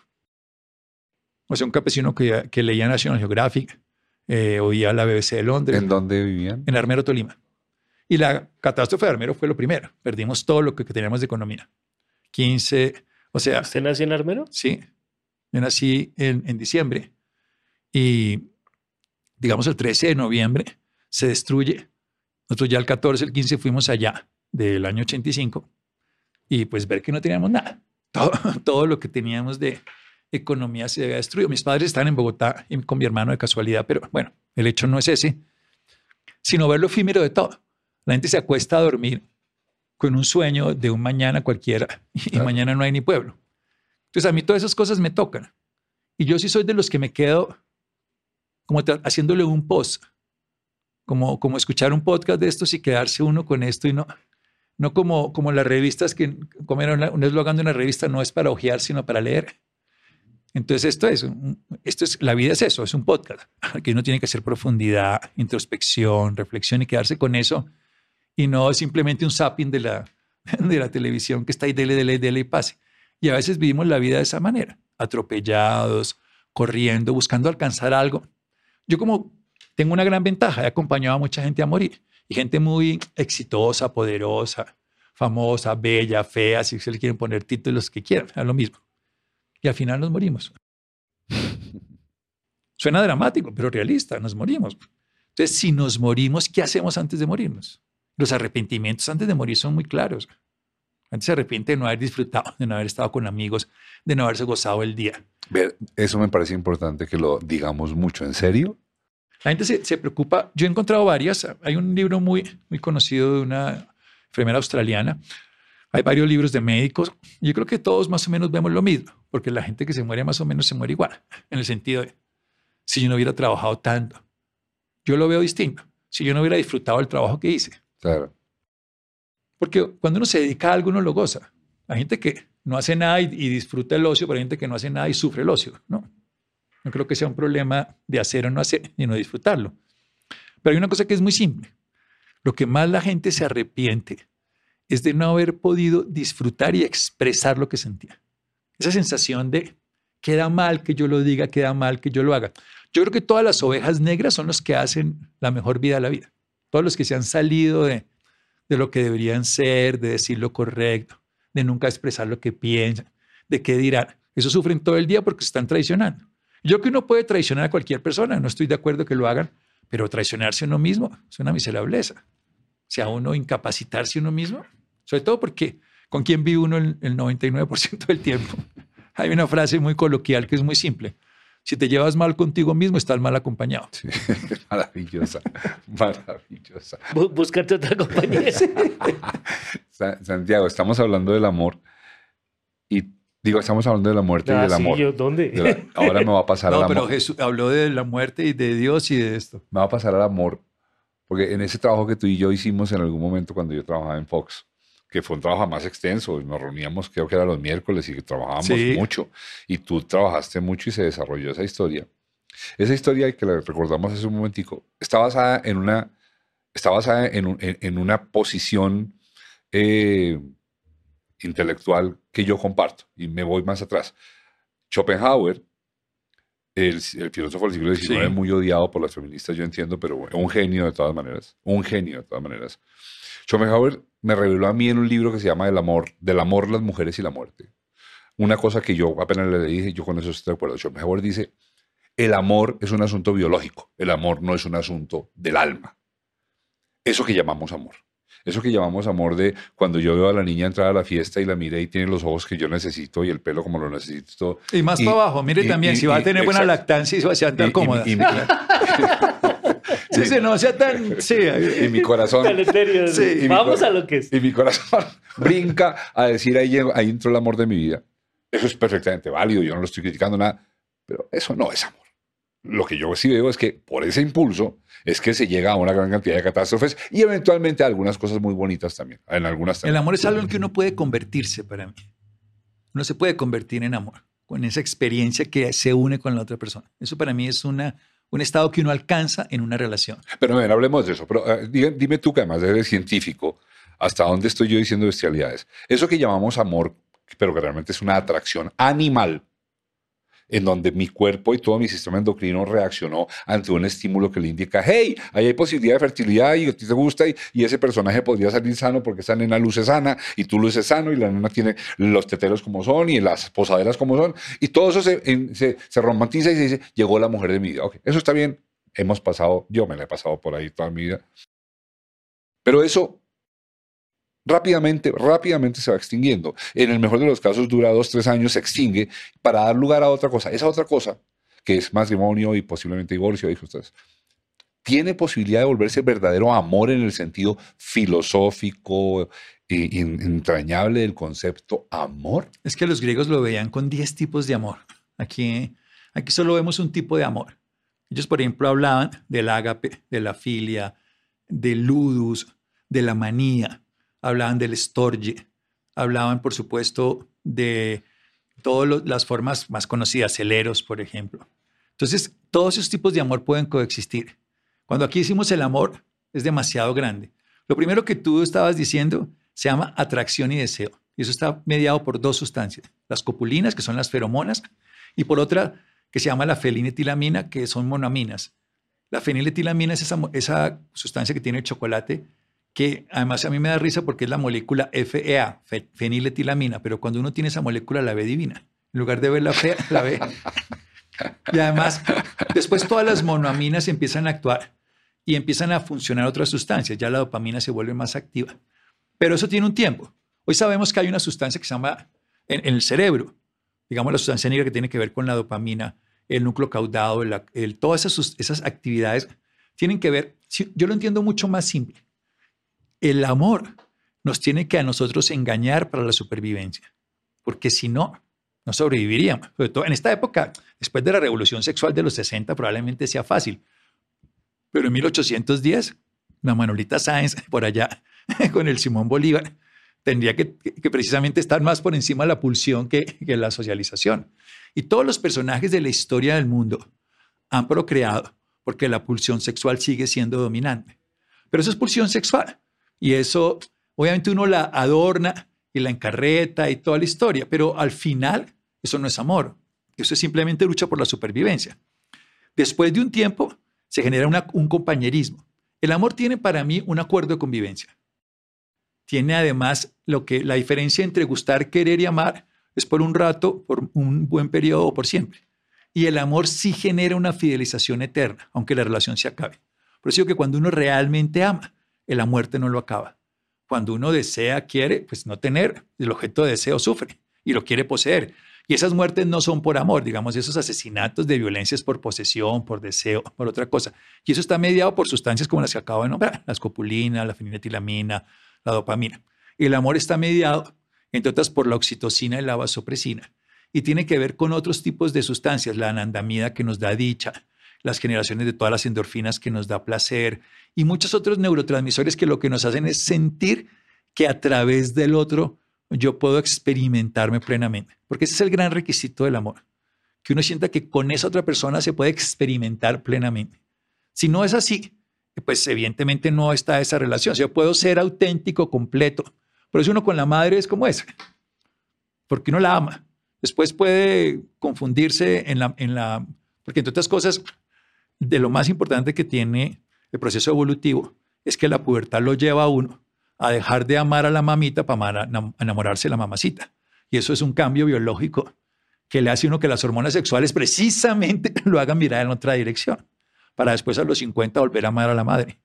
O sea, un campesino que, que leía National Geographic, eh, oía la BBC de Londres. ¿En dónde vivían? En Armero, Tolima. Y la catástrofe de Armero fue lo primero. Perdimos todo lo que, teníamos de economía. 15, o sea... ¿Usted nació en Armero? Sí, yo nací en, en diciembre. Y digamos el 13 de noviembre se destruye. Nosotros ya el 14, el 15 fuimos allá del año 85 y pues ver que no teníamos nada. Todo, [laughs] todo lo que teníamos de economía se había destruido. Mis padres están en Bogotá con mi hermano de casualidad, pero bueno, el hecho no es ese, sino ver lo efímero de todo. La gente se acuesta a dormir con un sueño de un mañana cualquiera y Claro. mañana no hay ni pueblo. Entonces a mí todas esas cosas me tocan. Y yo sí soy de los que me quedo como haciéndole un post, como, como escuchar un podcast de estos y quedarse uno con esto y no, no como, como las revistas que, como era una- un eslogan de una revista, no es para ojear, sino para leer. Entonces esto es, esto es, la vida es eso, es un podcast, [laughs] que uno tiene que hacer profundidad, introspección, reflexión y quedarse con eso y no simplemente un zapping de la, [laughs] de la televisión que está ahí, dele, dele, dele y pase. Y a veces vivimos la vida de esa manera, atropellados, corriendo, buscando alcanzar algo. Yo como tengo una gran ventaja, he acompañado a mucha gente a morir y gente muy exitosa, poderosa, famosa, bella, fea, si se le quieren poner títulos que quieran, es lo mismo. Y al final nos morimos. [laughs] Suena dramático, pero realista, nos morimos. Entonces, si nos morimos, ¿qué hacemos antes de morirnos? Los arrepentimientos antes de morir son muy claros. Antes se arrepiente de no haber disfrutado, de no haber estado con amigos, de no haberse gozado el día. Ver, Eso me parece importante que lo digamos mucho. ¿En serio? La gente se, se preocupa. Yo he encontrado varias. Hay un libro muy, muy conocido de una enfermera australiana. Hay varios libros de médicos. Yo creo que todos más o menos vemos lo mismo, porque la gente que se muere más o menos se muere igual, [laughs] en el sentido de, si yo no hubiera trabajado tanto, yo lo veo distinto. Si yo no hubiera disfrutado el trabajo que hice. Claro. Porque cuando uno se dedica a algo, uno lo goza. Hay gente que no hace nada y, disfruta el ocio, pero hay gente que no hace nada y sufre el ocio. No, no creo que sea un problema de hacer o no hacer, ni no disfrutarlo. Pero hay una cosa que es muy simple. Lo que más la gente se arrepiente es de no haber podido disfrutar y expresar lo que sentía. Esa sensación de queda mal que yo lo diga, queda mal que yo lo haga. Yo creo que todas las ovejas negras son los que hacen la mejor vida de la vida. Todos los que se han salido de, de lo que deberían ser, de decir lo correcto, de nunca expresar lo que piensan, de qué dirán. Eso sufren todo el día porque se están traicionando. Yo que uno puede traicionar a cualquier persona, no estoy de acuerdo que lo hagan, pero traicionarse a uno mismo es una miserableza. O sea, uno incapacitarse a uno mismo, sobre todo porque con quién vive uno el, el 99% del tiempo. [laughs] Hay una frase muy coloquial que es muy simple. Si te llevas mal contigo mismo, estás mal acompañado. Sí. [laughs] Maravillosa. Maravillosa. Bu- Buscarte otra compañía. Sa- Santiago, estamos hablando del amor y digo, estamos hablando de la muerte y Ah, del sí, amor. yo, ¿dónde? De la- ahora me va a pasar al No, amor. pero Jesús habló de la muerte y de Dios y de esto. me va a pasar al amor, porque en ese trabajo que tú y yo hicimos en algún momento cuando yo trabajaba en Fox, que fue un trabajo más extenso, y nos reuníamos creo que era los miércoles y trabajábamos Sí. mucho, y tú trabajaste mucho y se desarrolló esa historia. Esa historia, que la recordamos hace un momentico, está basada en una, está basada en, un- en- en una posición eh, intelectual que yo comparto, y me voy más atrás. Schopenhauer, el, el filósofo del siglo XIX, Sí. muy odiado por las feministas, yo entiendo, pero bueno, un genio de todas maneras, un genio de todas maneras. Schopenhauer me reveló a mí en un libro que se llama El amor, del amor, las mujeres y la muerte. Una cosa que yo apenas le dije, yo con eso estoy de acuerdo. Schopenhauer dice, el amor es un asunto biológico, el amor no es un asunto del alma. Eso que llamamos amor. Eso que llamamos amor de cuando yo veo a la niña entrar a la fiesta y la miré y tiene los ojos que yo necesito y el pelo como lo necesito. Y más Y- para abajo, mire y- también, y- si va a tener buena exacto. lactancia y se va a y- cómoda. y- y- [laughs] sí, sí, no sea tan... Sí, y mi corazón Deleterio. Sí, y mi Vamos cor- a lo que es. y mi corazón [laughs] brinca a decir ahí, llegó- ahí entró el amor de mi vida. Eso es perfectamente válido, yo no lo estoy criticando nada, pero eso no es amor. Lo que yo sí veo es que por ese impulso es que se llega a una gran cantidad de catástrofes y eventualmente a algunas cosas muy bonitas también. En algunas El también. amor es algo en que uno puede convertirse para mí. Uno se puede convertir en amor con esa experiencia que se une con la otra persona. Eso para mí es una, un estado que uno alcanza en una relación. Pero ven, hablemos de eso. Pero eh, dime, dime tú que además eres científico, ¿hasta dónde estoy yo diciendo bestialidades? Eso que llamamos amor, pero que realmente es una atracción animal, en donde mi cuerpo y todo mi sistema endocrino reaccionó ante un estímulo que le indica, hey, ahí hay posibilidad de fertilidad y a ti te gusta y, ese personaje podría salir sano porque esa nena luce sana y tú luces sano y la nena tiene los teteros como son y las posaderas como son y todo eso se, en- romantiza y se dice, llegó la mujer de mi vida. Ok, eso está bien, hemos pasado, yo me la he pasado por ahí toda mi vida. Pero eso rápidamente, rápidamente se va extinguiendo. En el mejor de los casos dura dos, tres años, se extingue para dar lugar a otra cosa. Esa otra cosa, que es matrimonio y posiblemente divorcio, dijo ustedes, tiene posibilidad de volverse verdadero amor en el sentido filosófico e in- entrañable del concepto amor. Es que los griegos lo veían con 10 tipos de amor. Aquí, aquí solo vemos un tipo de amor. Ellos, por ejemplo, hablaban del ágape, de la filia, del ludus, de la manía, hablaban del storge, hablaban, por supuesto, de todas las formas más conocidas, el eros, por ejemplo. Entonces, todos esos tipos de amor pueden coexistir. Cuando aquí hicimos el amor, es demasiado grande. Lo primero que tú estabas diciendo se llama atracción y deseo. Y eso está mediado por dos sustancias, las copulinas, que son las feromonas, y por otra que se llama la felinetilamina, que son monoaminas. La feniletilamina es esa, esa sustancia que tiene el chocolate, que además a mí me da risa porque es la molécula FEA, fe- feniletilamina, pero cuando uno tiene esa molécula la ve divina. En lugar de verla fea, la ve. [laughs] Y además, después todas las monoaminas empiezan a actuar y empiezan a funcionar otras sustancias. Ya la dopamina se vuelve más activa. Pero eso tiene un tiempo. Hoy sabemos que hay una sustancia que se llama en, el cerebro, digamos la sustancia negra que tiene que ver con la dopamina, el núcleo caudado, el- todas esas, esas actividades tienen que ver, yo lo entiendo mucho más simple. El amor nos tiene que a nosotros engañar para la supervivencia, porque si no, no sobreviviríamos. Sobre todo en esta época, después de la revolución sexual de los 60, probablemente sea fácil. Pero en 1810, la Manolita Sáenz, [laughs] por allá, [laughs] con el Simón Bolívar, tendría que, precisamente estar más por encima de la pulsión que, que la socialización. Y todos los personajes de la historia del mundo han procreado porque la pulsión sexual sigue siendo dominante. Pero eso es pulsión sexual. Y eso, obviamente uno la adorna y la encarreta y toda la historia, pero al final eso no es amor. Eso es simplemente lucha por la supervivencia. Después de un tiempo se genera un compañerismo. El amor tiene para mí un acuerdo de convivencia. Tiene además lo que la diferencia entre gustar, querer y amar es por un rato, por un buen periodo o por siempre. Y el amor sí genera una fidelización eterna, aunque la relación se acabe. Por eso digo que cuando uno realmente ama, la muerte no lo acaba. Cuando uno desea, quiere, pues no tener, el objeto de deseo sufre y lo quiere poseer. Y esas muertes no son por amor, digamos, esos asesinatos de violencias por posesión, por deseo, por otra cosa. Y eso está mediado por sustancias como las que acabo de nombrar, la escopulina, la feniletilamina, la dopamina. Y el amor está mediado, entre otras, por la oxitocina y la vasopresina. Y tiene que ver con otros tipos de sustancias, la anandamida que nos da dicha, las generaciones de todas las endorfinas que nos da placer y muchos otros neurotransmisores que lo que nos hacen es sentir que a través del otro yo puedo experimentarme plenamente. Porque ese es el gran requisito del amor, que uno sienta que con esa otra persona se puede experimentar plenamente. Si no es así, pues evidentemente no está esa relación. Yo puedo ser auténtico, completo, pero si uno con la madre es como es, porque uno la ama. Después puede confundirse en la, en la, porque entre otras cosas, de lo más importante que tiene el proceso evolutivo es que la pubertad lo lleva a uno a dejar de amar a la mamita para enamorarse de la mamacita. Y eso es un cambio biológico que le hace uno que las hormonas sexuales precisamente [laughs] lo hagan mirar en otra dirección, para después a los 50 volver a amar a la madre,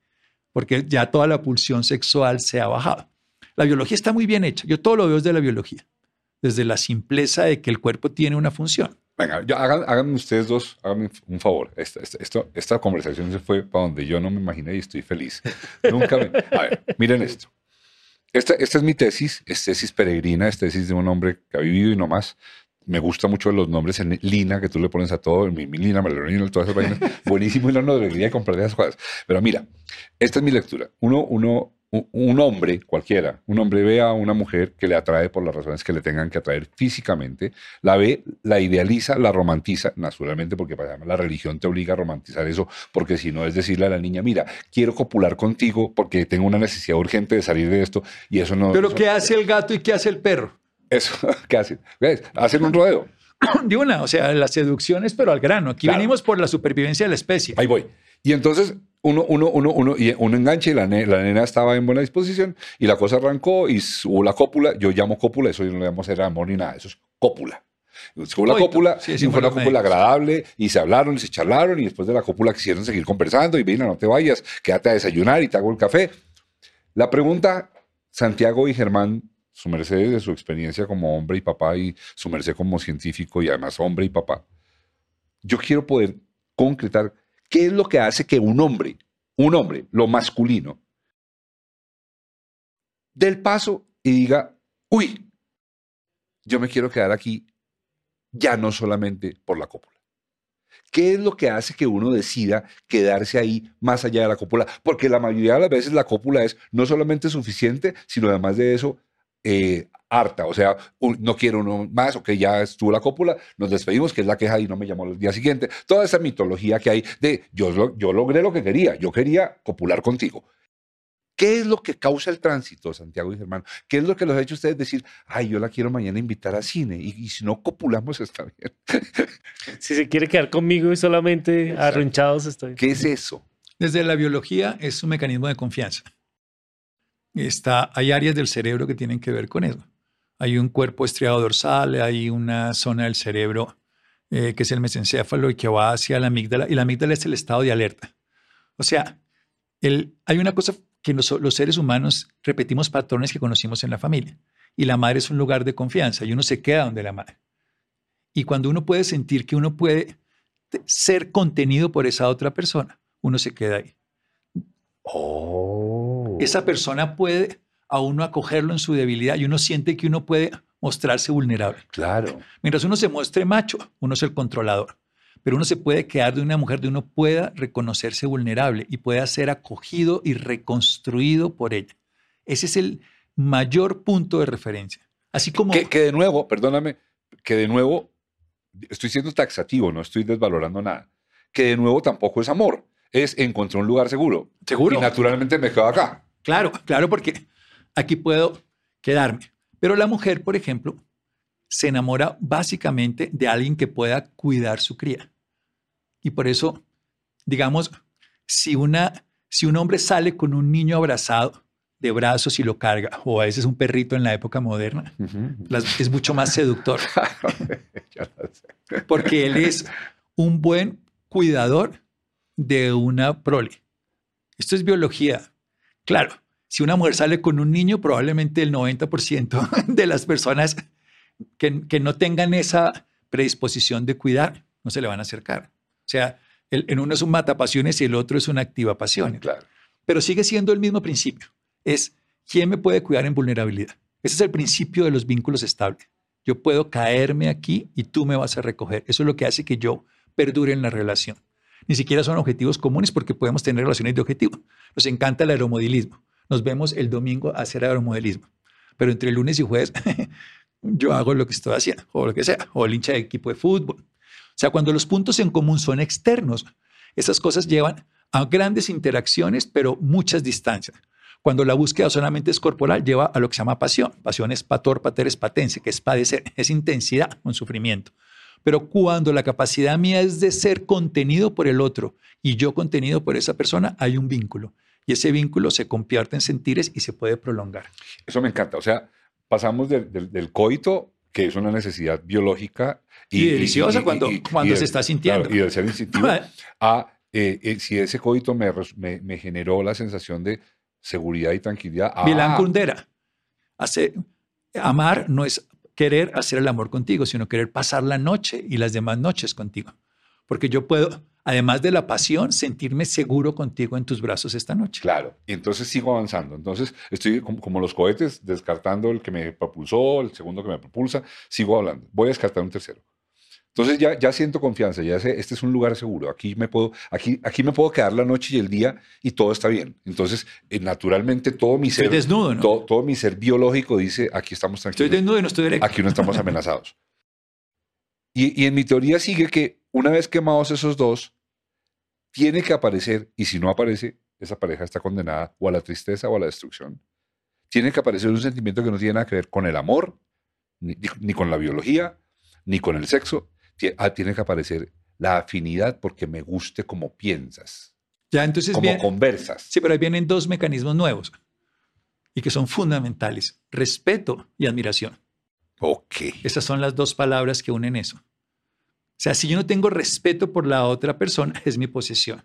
porque ya toda la pulsión sexual se ha bajado. La biología está muy bien hecha, yo todo lo veo desde la biología, desde la simpleza de que el cuerpo tiene una función. Venga, yo, hagan, háganme ustedes dos, háganme un favor. Esta, esta, esto, esta conversación se fue para donde yo no me imaginé y estoy feliz. Nunca me... A ver, miren esto. Esta, esta es mi tesis, es tesis peregrina, es tesis de un hombre que ha vivido y no más. Me gusta mucho los nombres en Lina, que tú le pones a todo, mi, mi Lina, Melorina, todas esas vainas. [laughs] Buenísimo y no nos debería comprar esas cosas. Pero mira, esta es mi lectura. Uno, uno un hombre cualquiera, un hombre ve a una mujer que le atrae por las razones que le tengan que atraer físicamente, la ve, la idealiza, la romantiza, naturalmente porque la religión te obliga a romantizar eso, porque si no es decirle a la niña, mira, quiero copular contigo porque tengo una necesidad urgente de salir de esto y eso no... Pero ¿qué hace el gato y qué hace el perro? Eso, [laughs] ¿qué hacen? Hacen un rodeo. [coughs] De una, o sea, las seducciones, pero al grano. Aquí venimos por la supervivencia de la especie. Ahí voy. Y entonces uno, uno, uno, uno, y uno enganche y la, nena estaba en buena disposición y la cosa arrancó y hubo la cópula. Yo llamo cópula, eso yo no le llamo hacer amor ni nada, eso es cópula. Hubo la cópula, y fue una cópula agradable y se hablaron y se charlaron y después de la cópula quisieron seguir conversando y vino, no te vayas, quédate a desayunar y te hago el café. La pregunta, Santiago y Germán, su merced de su experiencia como hombre y papá y su merced como científico y además hombre y papá, yo quiero poder concretar ¿Qué es lo que hace que un hombre, un hombre, lo masculino, dé el paso y diga, uy, yo me quiero quedar aquí ya no solamente por la cópula? ¿Qué es lo que hace que uno decida quedarse ahí más allá de la cópula? Porque la mayoría de las veces la cópula es no solamente suficiente, sino además de eso, eh, harta, o sea, no quiero uno más, o que ya estuvo la cópula, nos despedimos, que es la queja y no me llamó el día siguiente. Toda esa mitología que hay de yo, yo logré lo que quería, yo quería copular contigo. ¿Qué es lo que causa el tránsito, Santiago y Germán? ¿Qué es lo que los ha hecho ustedes decir, ay, yo la quiero mañana invitar a cine y, si no copulamos está bien? [laughs] si se quiere quedar conmigo y solamente arrunchados estoy. ¿Qué es eso? Desde la biología es un mecanismo de confianza. Está, hay áreas del cerebro que tienen que ver con eso hay un cuerpo estriado dorsal, hay una zona del cerebro eh, que es el mesencéfalo y que va hacia la amígdala, y la amígdala es el estado de alerta. O sea, el, hay una cosa que los seres humanos repetimos patrones que conocimos en la familia, y la madre es un lugar de confianza, y uno se queda donde la madre. Y cuando uno puede sentir que uno puede ser contenido por esa otra persona, uno se queda ahí. Oh. Esa persona puede a uno acogerlo en su debilidad y uno siente que uno puede mostrarse vulnerable. Claro. Mientras uno se muestre macho, uno es el controlador. Pero uno se puede quedar de una mujer de uno pueda reconocerse vulnerable y pueda ser acogido y reconstruido por ella. Ese es el mayor punto de referencia. Así como... Que, que de nuevo, perdóname, que de nuevo, estoy siendo taxativo, no estoy desvalorando nada. Que de nuevo tampoco es amor, es encontrar un lugar seguro. Seguro. Y naturalmente me quedo acá. Claro, claro, porque aquí puedo quedarme. Pero la mujer, por ejemplo, se enamora básicamente de alguien que pueda cuidar su cría. Y por eso, digamos, si, una, si un hombre sale con un niño abrazado de brazos y lo carga, o a veces un perrito en la época moderna, es mucho más seductor. [laughs] Porque él es un buen cuidador de una prole. Esto es biología. Claro, si una mujer sale con un niño, probablemente el 90% [laughs] de las personas que, que, no tengan esa predisposición de cuidar no se le van a acercar. O sea, el, en uno es un matapasiones y el otro es una activa pasión. Claro. Pero sigue siendo el mismo principio. Es quién me puede cuidar en vulnerabilidad. Ese es el principio de los vínculos estables. Yo puedo caerme aquí y tú me vas a recoger. Eso es lo que hace que yo perdure en la relación. Ni siquiera son objetivos comunes porque podemos tener relaciones de objetivo. Nos encanta el aeromodilismo nos vemos el domingo a hacer aeromodelismo. Pero entre lunes y jueves [laughs] yo hago lo que estoy haciendo, o lo que sea, o el hincha de equipo de fútbol. O sea, cuando los puntos en común son externos, esas cosas llevan a grandes interacciones, pero muchas distancias. Cuando la búsqueda solamente es corporal, lleva a lo que se llama pasión. Pasión es pator, pater, patense, que es padecer, es intensidad, un sufrimiento. Pero cuando la capacidad mía es de ser contenido por el otro y yo contenido por esa persona, hay un vínculo y ese vínculo se convierte en sentires y se puede prolongar. Eso me encanta. O sea, pasamos del, coito, que es una necesidad biológica y, deliciosa cuando, cuando se está sintiendo. y del ser instintivo, [laughs] a eh, eh, si ese coito me, me, generó la sensación de seguridad y tranquilidad. Ah, Kundera, hace, amar no es querer hacer el amor contigo, sino querer pasar la noche y las demás noches contigo. Porque yo puedo además de la pasión, sentirme seguro contigo en tus brazos esta noche. Claro, y entonces sigo avanzando. Entonces estoy como, los cohetes, descartando el que me propulsó, el segundo que me propulsa, sigo hablando. Voy a descartar un tercero. Entonces ya, ya siento confianza, ya sé, este es un lugar seguro, aquí me, puedo, aquí, aquí me puedo quedar la noche y el día y todo está bien. Entonces, eh, naturalmente todo mi ser... Estoy desnudo, ¿no? todo, todo mi ser biológico dice, aquí estamos Estoy tranquilos, desnudo y no estoy directo. aquí no estamos amenazados. [laughs] Y, y en mi teoría sigue que una vez quemados esos dos, tiene que aparecer, y si no aparece, esa pareja está condenada o a la tristeza o a la destrucción. Tiene que aparecer un sentimiento que no tiene nada que ver con el amor, ni, ni con la biología, ni con el sexo. Ah, Tiene que aparecer la afinidad porque me guste como piensas, Ya, entonces como conversas. Sí, pero ahí vienen dos mecanismos nuevos y que son fundamentales. Respeto y admiración. Ok. Esas son las dos palabras que unen eso. Sea, si yo no tengo respeto por la otra persona, [laughs] es mi posesión.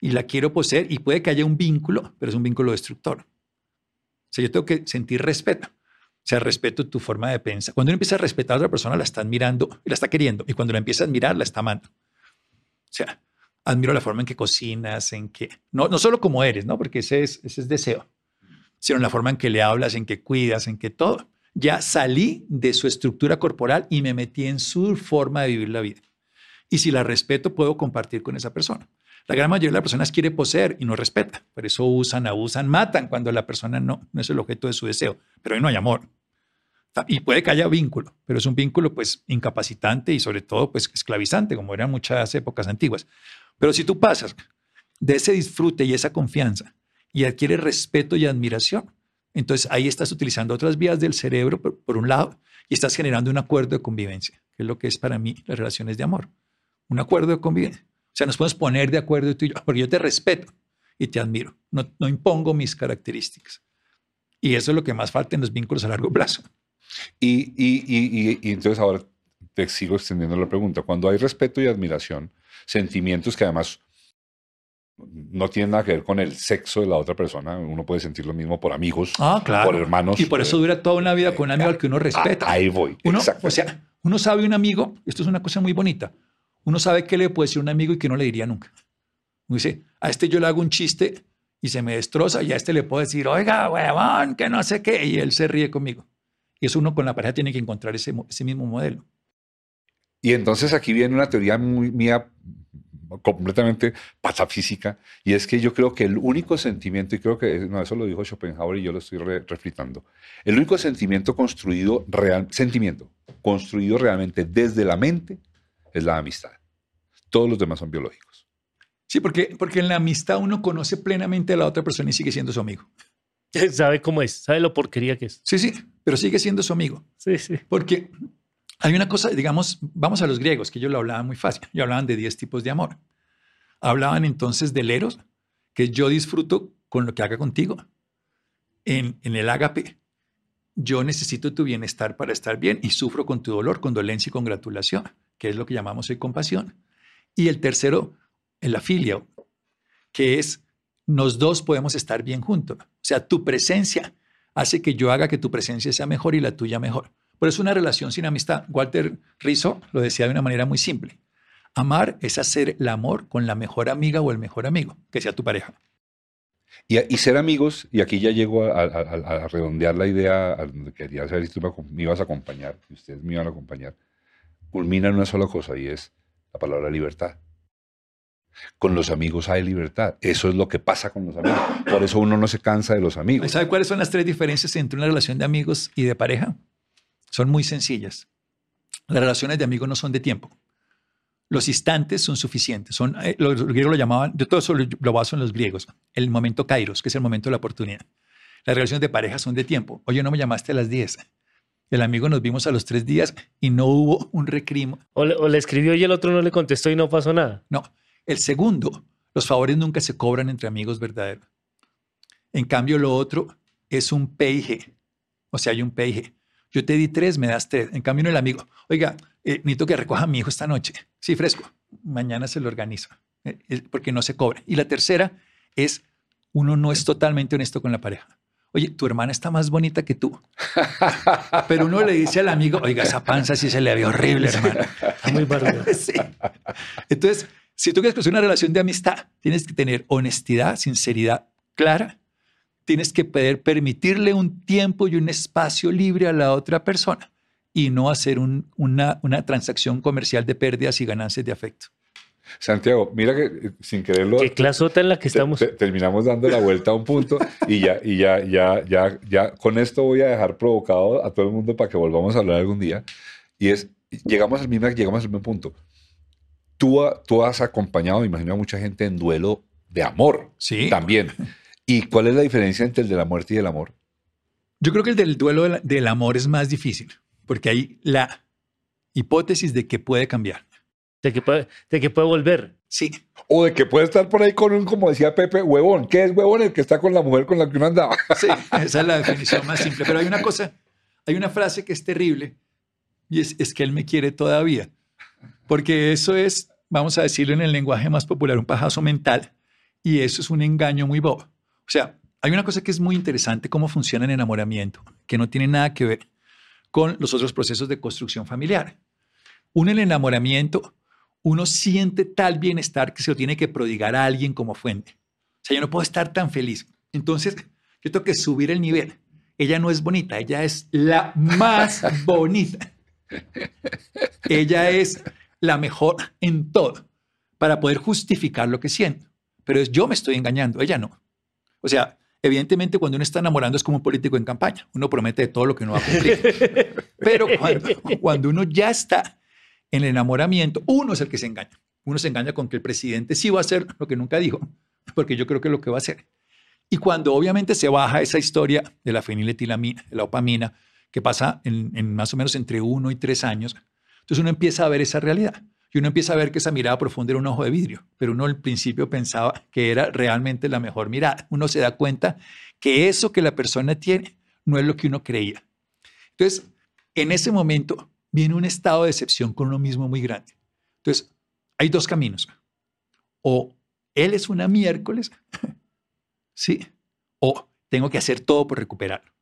Y la quiero poseer y puede que haya un vínculo, pero es un vínculo destructor. O sea, yo tengo que sentir respeto. O sea, respeto tu forma de pensar. Cuando uno empieza a respetar a otra persona, la está admirando y la está queriendo. Y cuando la empieza a admirar, la está amando. O sea, admiro la forma en que cocinas, en que... No, no solo como eres, ¿no? Porque ese es, ese es deseo. Sino en la forma en que le hablas, en que cuidas, en que todo. Ya salí de su estructura corporal y me metí en su forma de vivir la vida. Y si la respeto, puedo compartir con esa persona. La gran mayoría de las personas quiere poseer y no respeta. Por eso usan, abusan, matan cuando la persona no, es el objeto de su deseo. Pero ahí no hay amor. Y puede que haya vínculo, pero es un vínculo pues incapacitante y sobre todo pues esclavizante, como eran muchas épocas antiguas. Pero si tú pasas de ese disfrute y esa confianza y adquieres respeto y admiración, entonces ahí estás utilizando otras vías del cerebro por, un lado y estás generando un acuerdo de convivencia, que es lo que es para mí las relaciones de amor. Un acuerdo de convivencia. O sea, nos podemos poner de acuerdo tú y yo, porque yo te respeto y te admiro. No, no impongo mis características. Y eso es lo que más falta en los vínculos a largo plazo. Y, y, y, y entonces ahora te sigo extendiendo la pregunta. Cuando hay respeto y admiración, sentimientos que además no tienen nada que ver con el sexo de la otra persona, uno puede sentir lo mismo por amigos, Ah, claro. por hermanos. Y por eso dura toda una vida con un amigo al que uno Ah, respeta. ahí voy. Uno, o sea, uno sabe un amigo, esto es una cosa muy bonita, uno sabe qué le puede decir un amigo y que no le diría nunca. Uno dice, a este yo le hago un chiste y se me destroza y a este le puedo decir, oiga, huevón, que no sé qué, y él se ríe conmigo. Y eso uno con la pareja tiene que encontrar ese, ese mismo modelo. Y entonces aquí viene una teoría muy mía completamente patafísica, y es que yo creo que el único sentimiento, y creo que no, eso lo dijo Schopenhauer y yo lo estoy re- refritando, el único sentimiento construido, real, sentimiento construido realmente desde la mente es la amistad. Todos los demás son biológicos. Sí, porque, porque en la amistad uno conoce plenamente a la otra persona y sigue siendo su amigo. [laughs] Sabe cómo es, sabe lo porquería que es. Sí, sí, pero sigue siendo su amigo. Sí, sí. Porque hay una cosa, digamos, vamos a los griegos, que ellos lo hablaban muy fácil. Ellos hablaban de 10 tipos de amor. Hablaban entonces del eros, que yo disfruto con lo que haga contigo. En, el ágape, yo necesito tu bienestar para estar bien y sufro con tu dolor, con dolencia y congratulación, que es lo que llamamos hoy compasión. Y el tercero, el afilia, que es nos dos podemos estar bien juntos. O sea, tu presencia hace que yo haga que tu presencia sea mejor y la tuya mejor. Pero es una relación sin amistad. Walter Rizzo lo decía de una manera muy simple. Amar es hacer el amor con la mejor amiga o el mejor amigo, que sea tu pareja. Y, y ser amigos, y aquí ya llego a, a- a- a redondear la idea, quería saber si tú me ibas a acompañar, si ustedes me iban a acompañar, culmina en una sola cosa y es la palabra libertad. Con los amigos hay libertad. Eso es lo que pasa con los amigos. Por eso uno no se cansa de los amigos. ¿Sabe cuáles son las tres diferencias entre una relación de amigos y de pareja? Son muy sencillas. Las relaciones de amigos no son de tiempo. Los instantes son suficientes. Son, eh, los, los griegos lo llamaban, yo todo eso lo, lo baso en los griegos, el momento kairos, que es el momento de la oportunidad. Las relaciones de pareja son de tiempo. Oye, no me llamaste a las 10. El amigo nos vimos a los tres días y no hubo un recrimo. O le, o le escribió y el otro no le contestó y no pasó nada. No. El segundo, los favores nunca se cobran entre amigos verdaderos. En cambio, lo otro es un PIG. O sea, hay un PIG. Yo te di tres, me das tres. En cambio, el amigo. Oiga, eh, necesito que recoja a mi hijo esta noche. Sí, fresco. Mañana se lo organizo. Eh, eh, porque no se cobra. Y la tercera es, uno no es totalmente honesto con la pareja. Oye, tu hermana está más bonita que tú. [laughs] Pero uno le dice al amigo, oiga, esa panza sí se le ve horrible, hermano. Está muy bárbaro. [laughs] Sí. Entonces, si tú quieres construir una relación de amistad, tienes que tener honestidad, sinceridad clara. Tienes que poder permitirle un tiempo y un espacio libre a la otra persona y no hacer un- una, una transacción comercial de pérdidas y ganancias de afecto. Santiago, mira que eh, sin quererlo Qué clasota en la que te- estamos. te- terminamos dando la vuelta a un punto y ya, y ya, ya, ya, ya, con esto voy a dejar provocado a todo el mundo para que volvamos a hablar algún día. Y es, llegamos al mismo, llegamos al mismo punto. Tú, tú has acompañado, me imagino, a mucha gente en duelo de amor Sí. también. ¿Y cuál es la diferencia entre el de la muerte y el amor? Yo creo que el del duelo del, del amor es más difícil, porque hay la hipótesis de que puede cambiar. De que puede, de que puede volver. Sí, O de que puede estar por ahí con un, como decía Pepe, huevón. ¿Qué es huevón? El que está con la mujer con la que uno andaba. [laughs] sí, esa es la definición más simple. Pero hay una cosa, hay una frase que es terrible y es, es que él me quiere todavía. Porque eso es, vamos a decirlo en el lenguaje más popular, un pajazo mental. Y eso es un engaño muy bobo. O sea, hay una cosa que es muy interesante, cómo funciona el enamoramiento, que no tiene nada que ver con los otros procesos de construcción familiar. Uno en el enamoramiento, uno siente tal bienestar que se lo tiene que prodigar a alguien como fuente. O sea, yo no puedo estar tan feliz. Entonces, yo tengo que subir el nivel. Ella no es bonita, ella es la más [laughs] bonita. Ella es la mejor en todo para poder justificar lo que siento. Pero es yo me estoy engañando, ella no. O sea, evidentemente cuando uno está enamorando es como un político en campaña. Uno promete todo lo que no va a cumplir. [laughs] Pero cuando, cuando uno ya está en el enamoramiento, uno es el que se engaña. Uno se engaña con que el presidente sí va a hacer lo que nunca dijo, porque yo creo que es lo que va a hacer. Y cuando obviamente se baja esa historia de la feniletilamina, de la opamina, que pasa en, en más o menos entre uno y tres años, entonces uno empieza a ver esa realidad. Y uno empieza a ver que esa mirada profunda era un ojo de vidrio, pero uno al principio pensaba que era realmente la mejor mirada. Uno se da cuenta que eso que la persona tiene no es lo que uno creía. Entonces, en ese momento viene un estado de decepción con uno mismo muy grande. Entonces, hay dos caminos. O él es una miércoles, [laughs] ¿sí? O tengo que hacer todo por recuperarlo.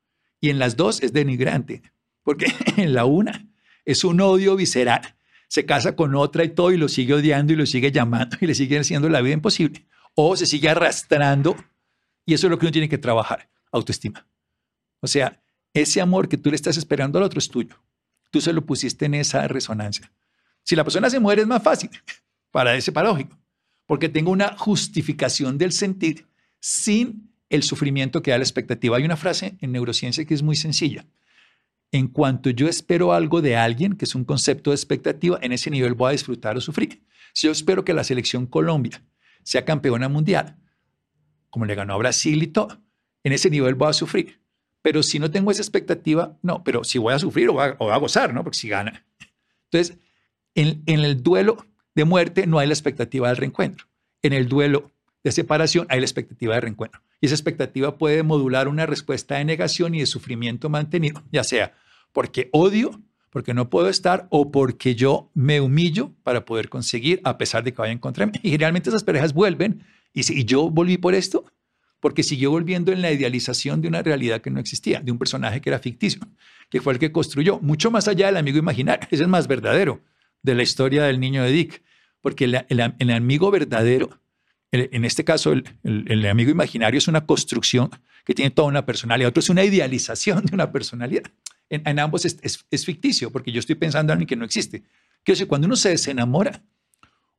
Y en las dos es denigrante, porque [laughs] en la una es un odio visceral. Se casa con otra y todo y lo sigue odiando y lo sigue llamando [laughs] y le sigue haciendo la vida imposible. O se sigue arrastrando y eso es lo que uno tiene que trabajar, autoestima. O sea, ese amor que tú le estás esperando al otro es tuyo. Tú se lo pusiste en esa resonancia. Si la persona se muere es más fácil [laughs] para ese paradójico, porque tengo una justificación del sentir sin el sufrimiento que da la expectativa. Hay una frase en neurociencia que es muy sencilla. En cuanto yo espero algo de alguien, que es un concepto de expectativa, en ese nivel voy a disfrutar o sufrir. Si yo espero que la selección Colombia sea campeona mundial, como le ganó a Brasil y todo, en ese nivel voy a sufrir. Pero si no tengo esa expectativa, no, pero si voy a sufrir o voy a, gozar, ¿no? Porque si gana. Entonces, en, en el duelo de muerte no hay la expectativa del reencuentro. En el duelo de separación hay la expectativa de reencuentro. Y esa expectativa puede modular una respuesta de negación y de sufrimiento mantenido, ya sea porque odio, porque no puedo estar o porque yo me humillo para poder conseguir a pesar de que vaya en contra de mí. Y generalmente esas parejas vuelven y si yo volví por esto, porque siguió volviendo en la idealización de una realidad que no existía, de un personaje que era ficticio, que fue el que construyó, mucho más allá del amigo imaginario. Ese [laughs] es más verdadero de la historia del niño de Dick, porque el, amigo verdadero, en este caso el, amigo imaginario es una construcción que tiene toda una personalidad, otro es una idealización de una personalidad. En, ambos es, ficticio, porque yo estoy pensando en alguien que no existe. Quiero decir, cuando uno se desenamora,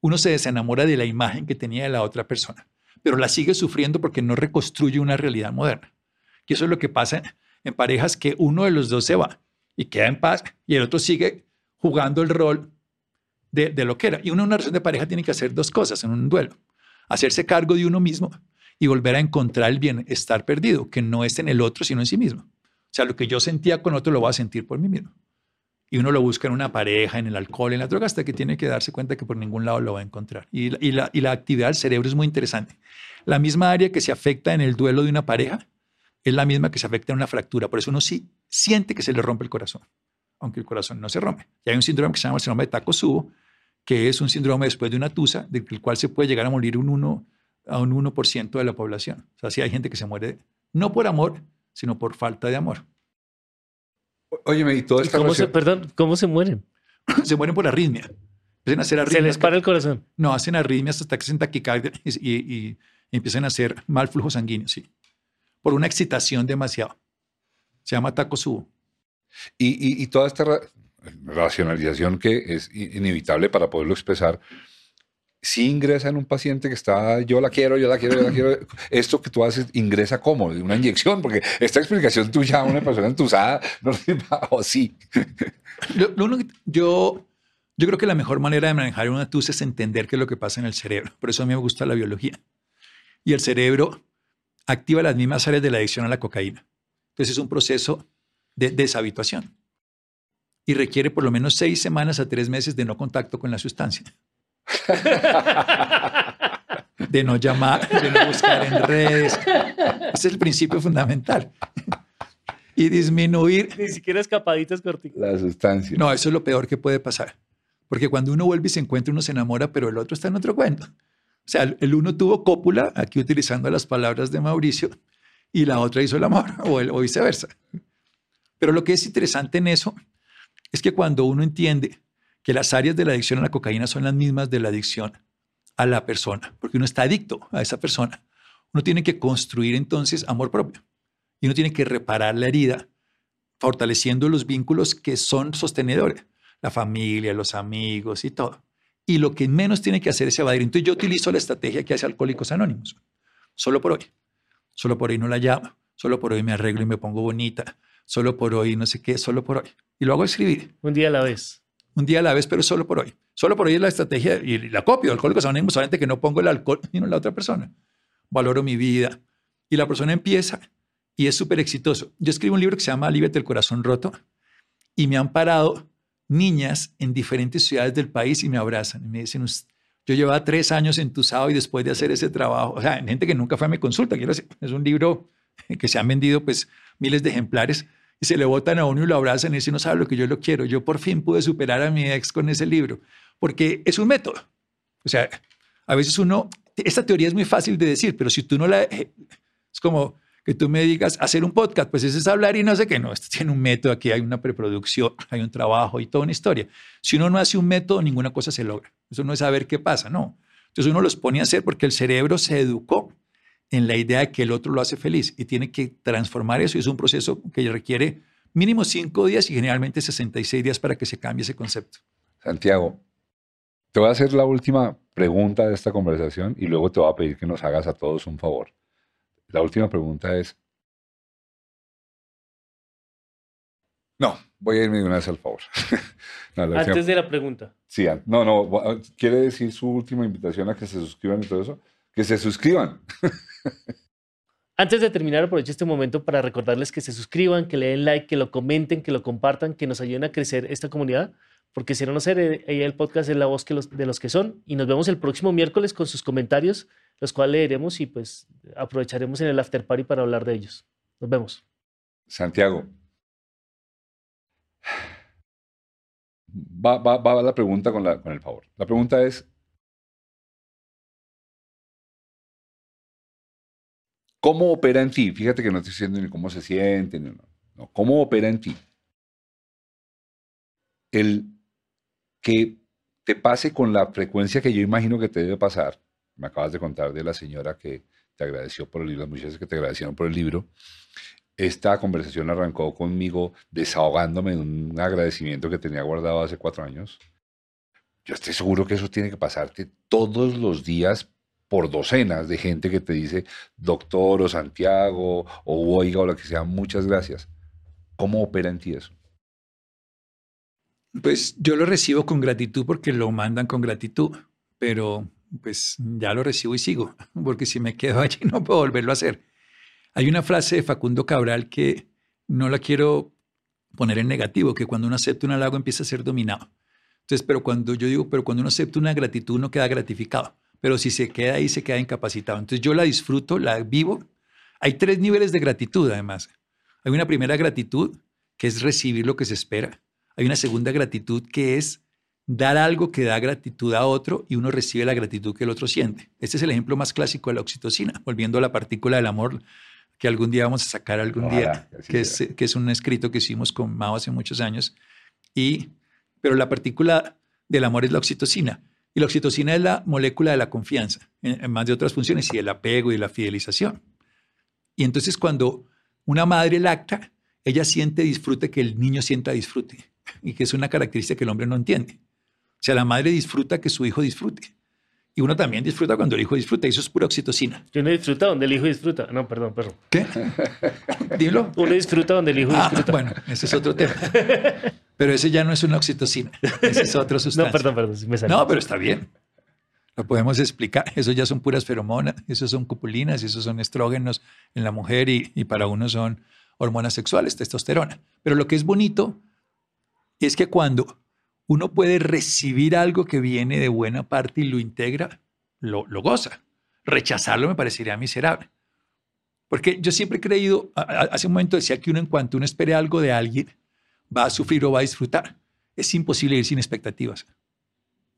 uno se desenamora de la imagen que tenía de la otra persona, pero la sigue sufriendo porque no reconstruye una realidad moderna. Y eso es lo que pasa en parejas que uno de los dos se va y queda en paz y el otro sigue jugando el rol de, de lo que era. Y uno una relación de pareja tiene que hacer dos cosas en un duelo. Hacerse cargo de uno mismo y volver a encontrar el bienestar perdido, que no es en el otro, sino en sí mismo. Sea, lo que yo sentía con otro lo voy a sentir por mí mismo. Y uno lo busca en una pareja, en el alcohol, en la droga, hasta que tiene que darse cuenta que por ningún lado lo va a encontrar. Y, y, la, y la actividad del cerebro es muy interesante. La misma área que se afecta en el duelo de una pareja es la misma que se afecta en una fractura. Por eso uno sí siente que se le rompe el corazón, aunque el corazón no se rompe. Y hay un síndrome que se llama el síndrome de Takotsubo, que es un síndrome después de una tusa, del cual se puede llegar a morir un 1, a un 1% de la población. O sea, sí hay gente que se muere no por amor, sino por falta de amor. Óyeme, y todo ¿Y cómo se, perdón, ¿cómo se mueren? [coughs] se mueren por arritmia. Empiezan a hacer arritmias. Se les para el corazón. No, hacen arritmias hasta que se taquicardia y, y, y, empiezan a hacer mal flujo sanguíneo, sí. Por una excitación demasiado. Se llama Takotsubo. Y, y, y toda esta, racionalización que es inevitable para poderlo expresar, si ingresa en un paciente que está, yo la quiero, yo la quiero, yo la quiero, esto que tú haces ingresa como una inyección, porque esta explicación tuya a una persona entusada no [laughs] o sí. yo, yo creo que la mejor manera de manejar una tus es entender qué es lo que pasa en el cerebro. Por eso a mí me gusta la biología. Y el cerebro activa las mismas áreas de la adicción a la cocaína. Entonces es un proceso de deshabituación y requiere por lo menos seis semanas a tres meses de no contacto con la sustancia. [laughs] de no llamar, de no buscar en redes. Ese es el principio fundamental. Y disminuir. Ni siquiera escapaditas corticas. La sustancia. No, eso es lo peor que puede pasar. Porque cuando uno vuelve y se encuentra, uno se enamora, pero el otro está en otro cuento. O sea, el uno tuvo cópula, aquí utilizando las palabras de Mauricio, y la otra hizo el amor, [laughs] o, o viceversa. Pero lo que es interesante en eso es que cuando uno entiende que las áreas de la adicción a la cocaína son las mismas de la adicción a la persona, porque uno está adicto a esa persona, uno tiene que construir entonces amor propio y uno tiene que reparar la herida, fortaleciendo los vínculos que son sostenedores, la familia, los amigos y todo. Y lo que menos tiene que hacer es evadir. Entonces yo utilizo la estrategia que hace Alcohólicos Anónimos, solo por hoy. Solo por hoy no la llamo, solo por hoy me arreglo y me pongo bonita, solo por hoy no sé qué, solo por hoy. Y lo hago escribir. Un día a la vez. Un día a la vez, pero solo por hoy. Solo por hoy es la estrategia y la copio. Alcohólicos Anónimos, solamente que no pongo el alcohol y no la otra persona. Valoro mi vida. Y la persona empieza y es súper exitoso. Yo escribo un libro que se llama Líbrate el corazón roto y me han parado niñas en diferentes ciudades del país y me abrazan y me dicen, yo llevaba tres años entusado y después de hacer ese trabajo, o sea, gente que nunca fue a mi consulta, quiero decir, es un libro que se han vendido pues miles de ejemplares y se le botan a uno y lo abrazan y dicen, no sabe lo que yo lo quiero, yo por fin pude superar a mi ex con ese libro, porque es un método. O sea, a veces uno, esta teoría es muy fácil de decir, pero si tú no la, es como, que tú me digas hacer un podcast, pues eso es hablar y no sé qué, no, esto tiene un método, aquí hay una preproducción, [laughs] hay un trabajo y toda una historia. Si uno no hace un método, ninguna cosa se logra. Eso no es saber qué pasa, no. Entonces uno los pone a hacer porque el cerebro se educó en la idea de que el otro lo hace feliz y tiene que transformar eso y es un proceso que requiere mínimo cinco días y generalmente 66 días para que se cambie ese concepto. Santiago, te voy a hacer la última pregunta de esta conversación y luego te voy a pedir que nos hagas a todos un favor. La última pregunta es... No, voy a irme de una vez al favor. [laughs] Antes de la pregunta. Sí, no, no, quiere decir su última invitación a que se suscriban y todo eso. Que se suscriban. [laughs] Antes de terminar, aprovecho este momento para recordarles que se suscriban, que le den like, que lo comenten, que lo compartan, que nos ayuden a crecer esta comunidad, porque si no, no ahí el podcast es la voz de los que son. Y nos vemos el próximo miércoles con sus comentarios los cuales leeremos y pues aprovecharemos en el after party para hablar de ellos. Nos vemos. Santiago. Va, la pregunta con, con el favor. La pregunta es, ¿cómo opera en ti? Fíjate que no estoy diciendo ni cómo se siente, no, no. ¿Cómo opera en ti el que te pase con la frecuencia que yo imagino que te debe pasar me acabas de contar de la señora que te agradeció por el libro, las muchachas que te agradecieron por el libro. Esta conversación arrancó conmigo desahogándome de un agradecimiento que tenía guardado hace cuatro años. Yo estoy seguro que eso tiene que pasarte todos los días por docenas de gente que te dice doctor o Santiago o oiga o lo que sea, muchas gracias. ¿Cómo opera en ti eso? Pues yo lo recibo con gratitud porque lo mandan con gratitud, pero pues ya lo recibo y sigo, [laughs] porque si me quedo allí no puedo volverlo a hacer. Hay una frase de Facundo Cabral que no la quiero poner en negativo, que cuando uno acepta un halago empieza a ser dominado. Entonces, pero cuando yo digo, pero cuando uno acepta una gratitud, uno queda gratificado. Pero si se queda ahí, se queda incapacitado. Entonces yo la disfruto, la vivo. Hay tres niveles de gratitud, además. Hay una primera gratitud, que es recibir lo que se espera. Hay una segunda gratitud, que es dar algo que da gratitud a otro y uno recibe la gratitud que el otro siente. Este es el ejemplo más clásico de la oxitocina, volviendo a la partícula del amor que algún día vamos a sacar algún día, que es, que es, un escrito que hicimos con Mao hace muchos años. Y, pero la partícula del amor es la oxitocina. Y la oxitocina es la molécula de la confianza, en, más de otras funciones, y el apego y la fidelización. Y entonces cuando una madre lacta, ella siente disfrute que el niño sienta disfrute. y que es una característica que el hombre no entiende. O sea, la madre disfruta que su hijo disfrute. Y uno también disfruta cuando el hijo disfruta, y eso es pura oxitocina. Uno disfruta donde el hijo disfruta. No, perdón, perdón. ¿Qué? Dilo. Uno disfruta donde el hijo Ah, disfruta. bueno, ese es otro tema. Pero ese ya no es una oxitocina, ese es otra sustancia. [laughs] no, perdón, perdón. sí me salió. No, pero está bien. Lo podemos explicar. Eso ya son puras feromonas, eso son cupulinas, esos son estrógenos en la mujer y, y para uno son hormonas sexuales, testosterona. Pero lo que es bonito es que cuando uno puede recibir algo que viene de buena parte y lo integra, lo, goza. Rechazarlo me parecería miserable. Porque yo siempre he creído, hace un momento decía que uno en cuanto uno espere algo de alguien, va a sufrir o va a disfrutar. Es imposible ir sin expectativas.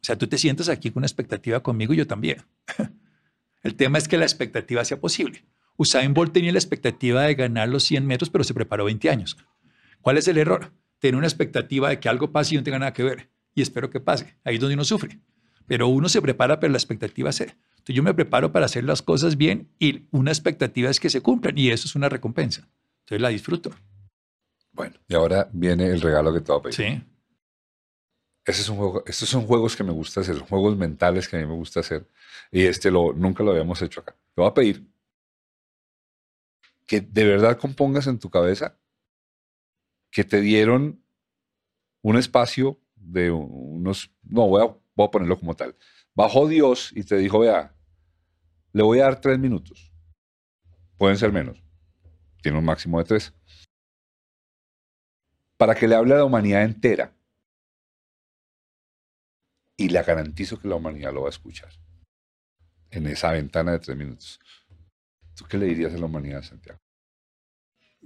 O sea, tú te sientas aquí con una expectativa conmigo y yo también. [laughs] El tema es que la expectativa sea posible. Usain Bolt tenía la expectativa de ganar los 100 metros, pero se preparó 20 años. ¿Cuál es el error? Tener una expectativa de que algo pase y no tenga nada que ver. Y espero que pase. Ahí es donde uno sufre. Pero uno se prepara, pero la expectativa es. Entonces yo me preparo para hacer las cosas bien y una expectativa es que se cumplan y eso es una recompensa. Entonces la disfruto. Bueno, y ahora viene el regalo que te voy a pedir. Sí. Ese es un juego, estos son juegos que me gusta hacer, son juegos mentales que a mí me gusta hacer. Y este lo, nunca lo habíamos hecho acá. Te voy a pedir que de verdad compongas en tu cabeza que te dieron un espacio de unos, no, voy a, voy a ponerlo como tal. Bajó Dios y te dijo, vea, le voy a dar tres minutos. Pueden ser menos. Tiene un máximo de tres. Para que le hable a la humanidad entera y le garantizo que la humanidad lo va a escuchar en esa ventana de tres minutos. ¿Tú qué le dirías a la humanidad, Santiago?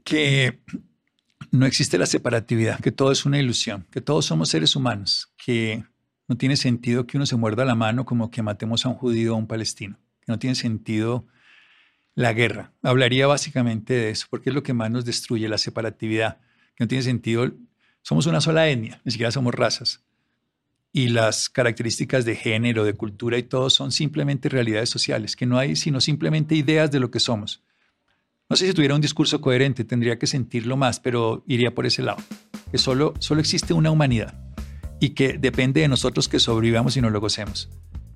que no existe la separatividad, que todo es una ilusión, que todos somos seres humanos, que no tiene sentido que uno se muerda la mano como que matemos a un judío o a un palestino, que no tiene sentido la guerra. Hablaría básicamente de eso, porque es lo que más nos destruye, la separatividad, que no tiene sentido. Somos una sola etnia, ni siquiera somos razas. Y las características de género, de cultura y todo son simplemente realidades sociales, que no hay sino simplemente ideas de lo que somos. No sé si tuviera un discurso coherente, tendría que sentirlo más, pero iría por ese lado. Que solo, solo existe una humanidad y que depende de nosotros que sobrevivamos y no lo gocemos.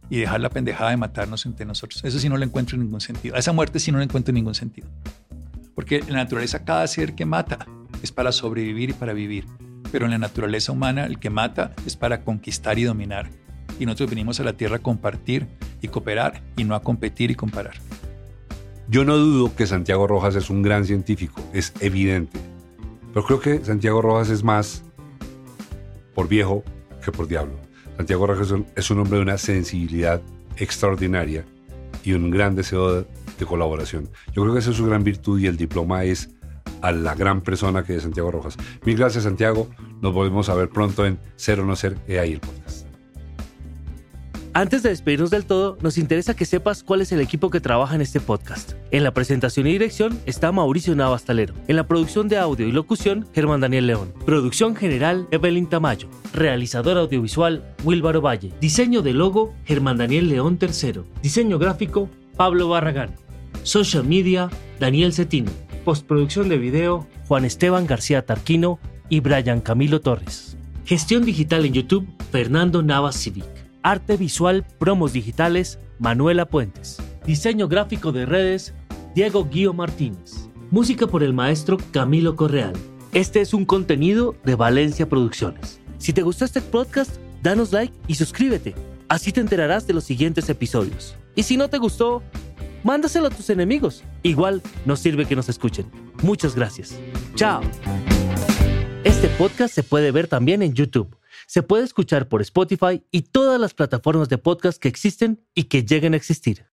Y dejar la pendejada de matarnos entre nosotros. Eso sí no lo encuentro en ningún sentido. A esa muerte sí no le encuentro ningún sentido. Porque en la naturaleza cada ser que mata es para sobrevivir y para vivir. Pero en la naturaleza humana el que mata es para conquistar y dominar. Y nosotros venimos a la Tierra a compartir y cooperar y no a competir y comparar. Yo no dudo que Santiago Rojas es un gran científico, es evidente. Pero creo que Santiago Rojas es más por viejo que por diablo. Santiago Rojas es un, hombre de una sensibilidad extraordinaria y un gran deseo de, colaboración. Yo creo que esa es su gran virtud y el diploma es a la gran persona que es Santiago Rojas. Mil gracias, Santiago. Nos volvemos a ver pronto en Ser o No Ser, ahí el podcast. Antes de despedirnos del todo, nos interesa que sepas cuál es el equipo que trabaja en este podcast. En la presentación y dirección está Mauricio Navastalero. En la producción de audio y locución, Germán Daniel León. Producción general, Evelyn Tamayo. Realizador audiovisual, Wilbaro Valle. Diseño de logo, Germán Daniel León III. Diseño gráfico, Pablo Barragán. Social media, Daniel Cetino. Postproducción de video, Juan Esteban García Tarquino y Brian Camilo Torres. Gestión digital en YouTube, Fernando Navas Civic. Arte visual, promos digitales, Manuela Puentes. Diseño gráfico de redes, Diego Guío Martínez. Música por el maestro Camilo Correal. Este es un contenido de Valencia Producciones. Si te gustó este podcast, danos like y suscríbete. Así te enterarás de los siguientes episodios. Y si no te gustó, mándaselo a tus enemigos. Igual nos sirve que nos escuchen. Muchas gracias. Chao. Este podcast se puede ver también en YouTube. Se puede escuchar por Spotify y todas las plataformas de podcast que existen y que lleguen a existir.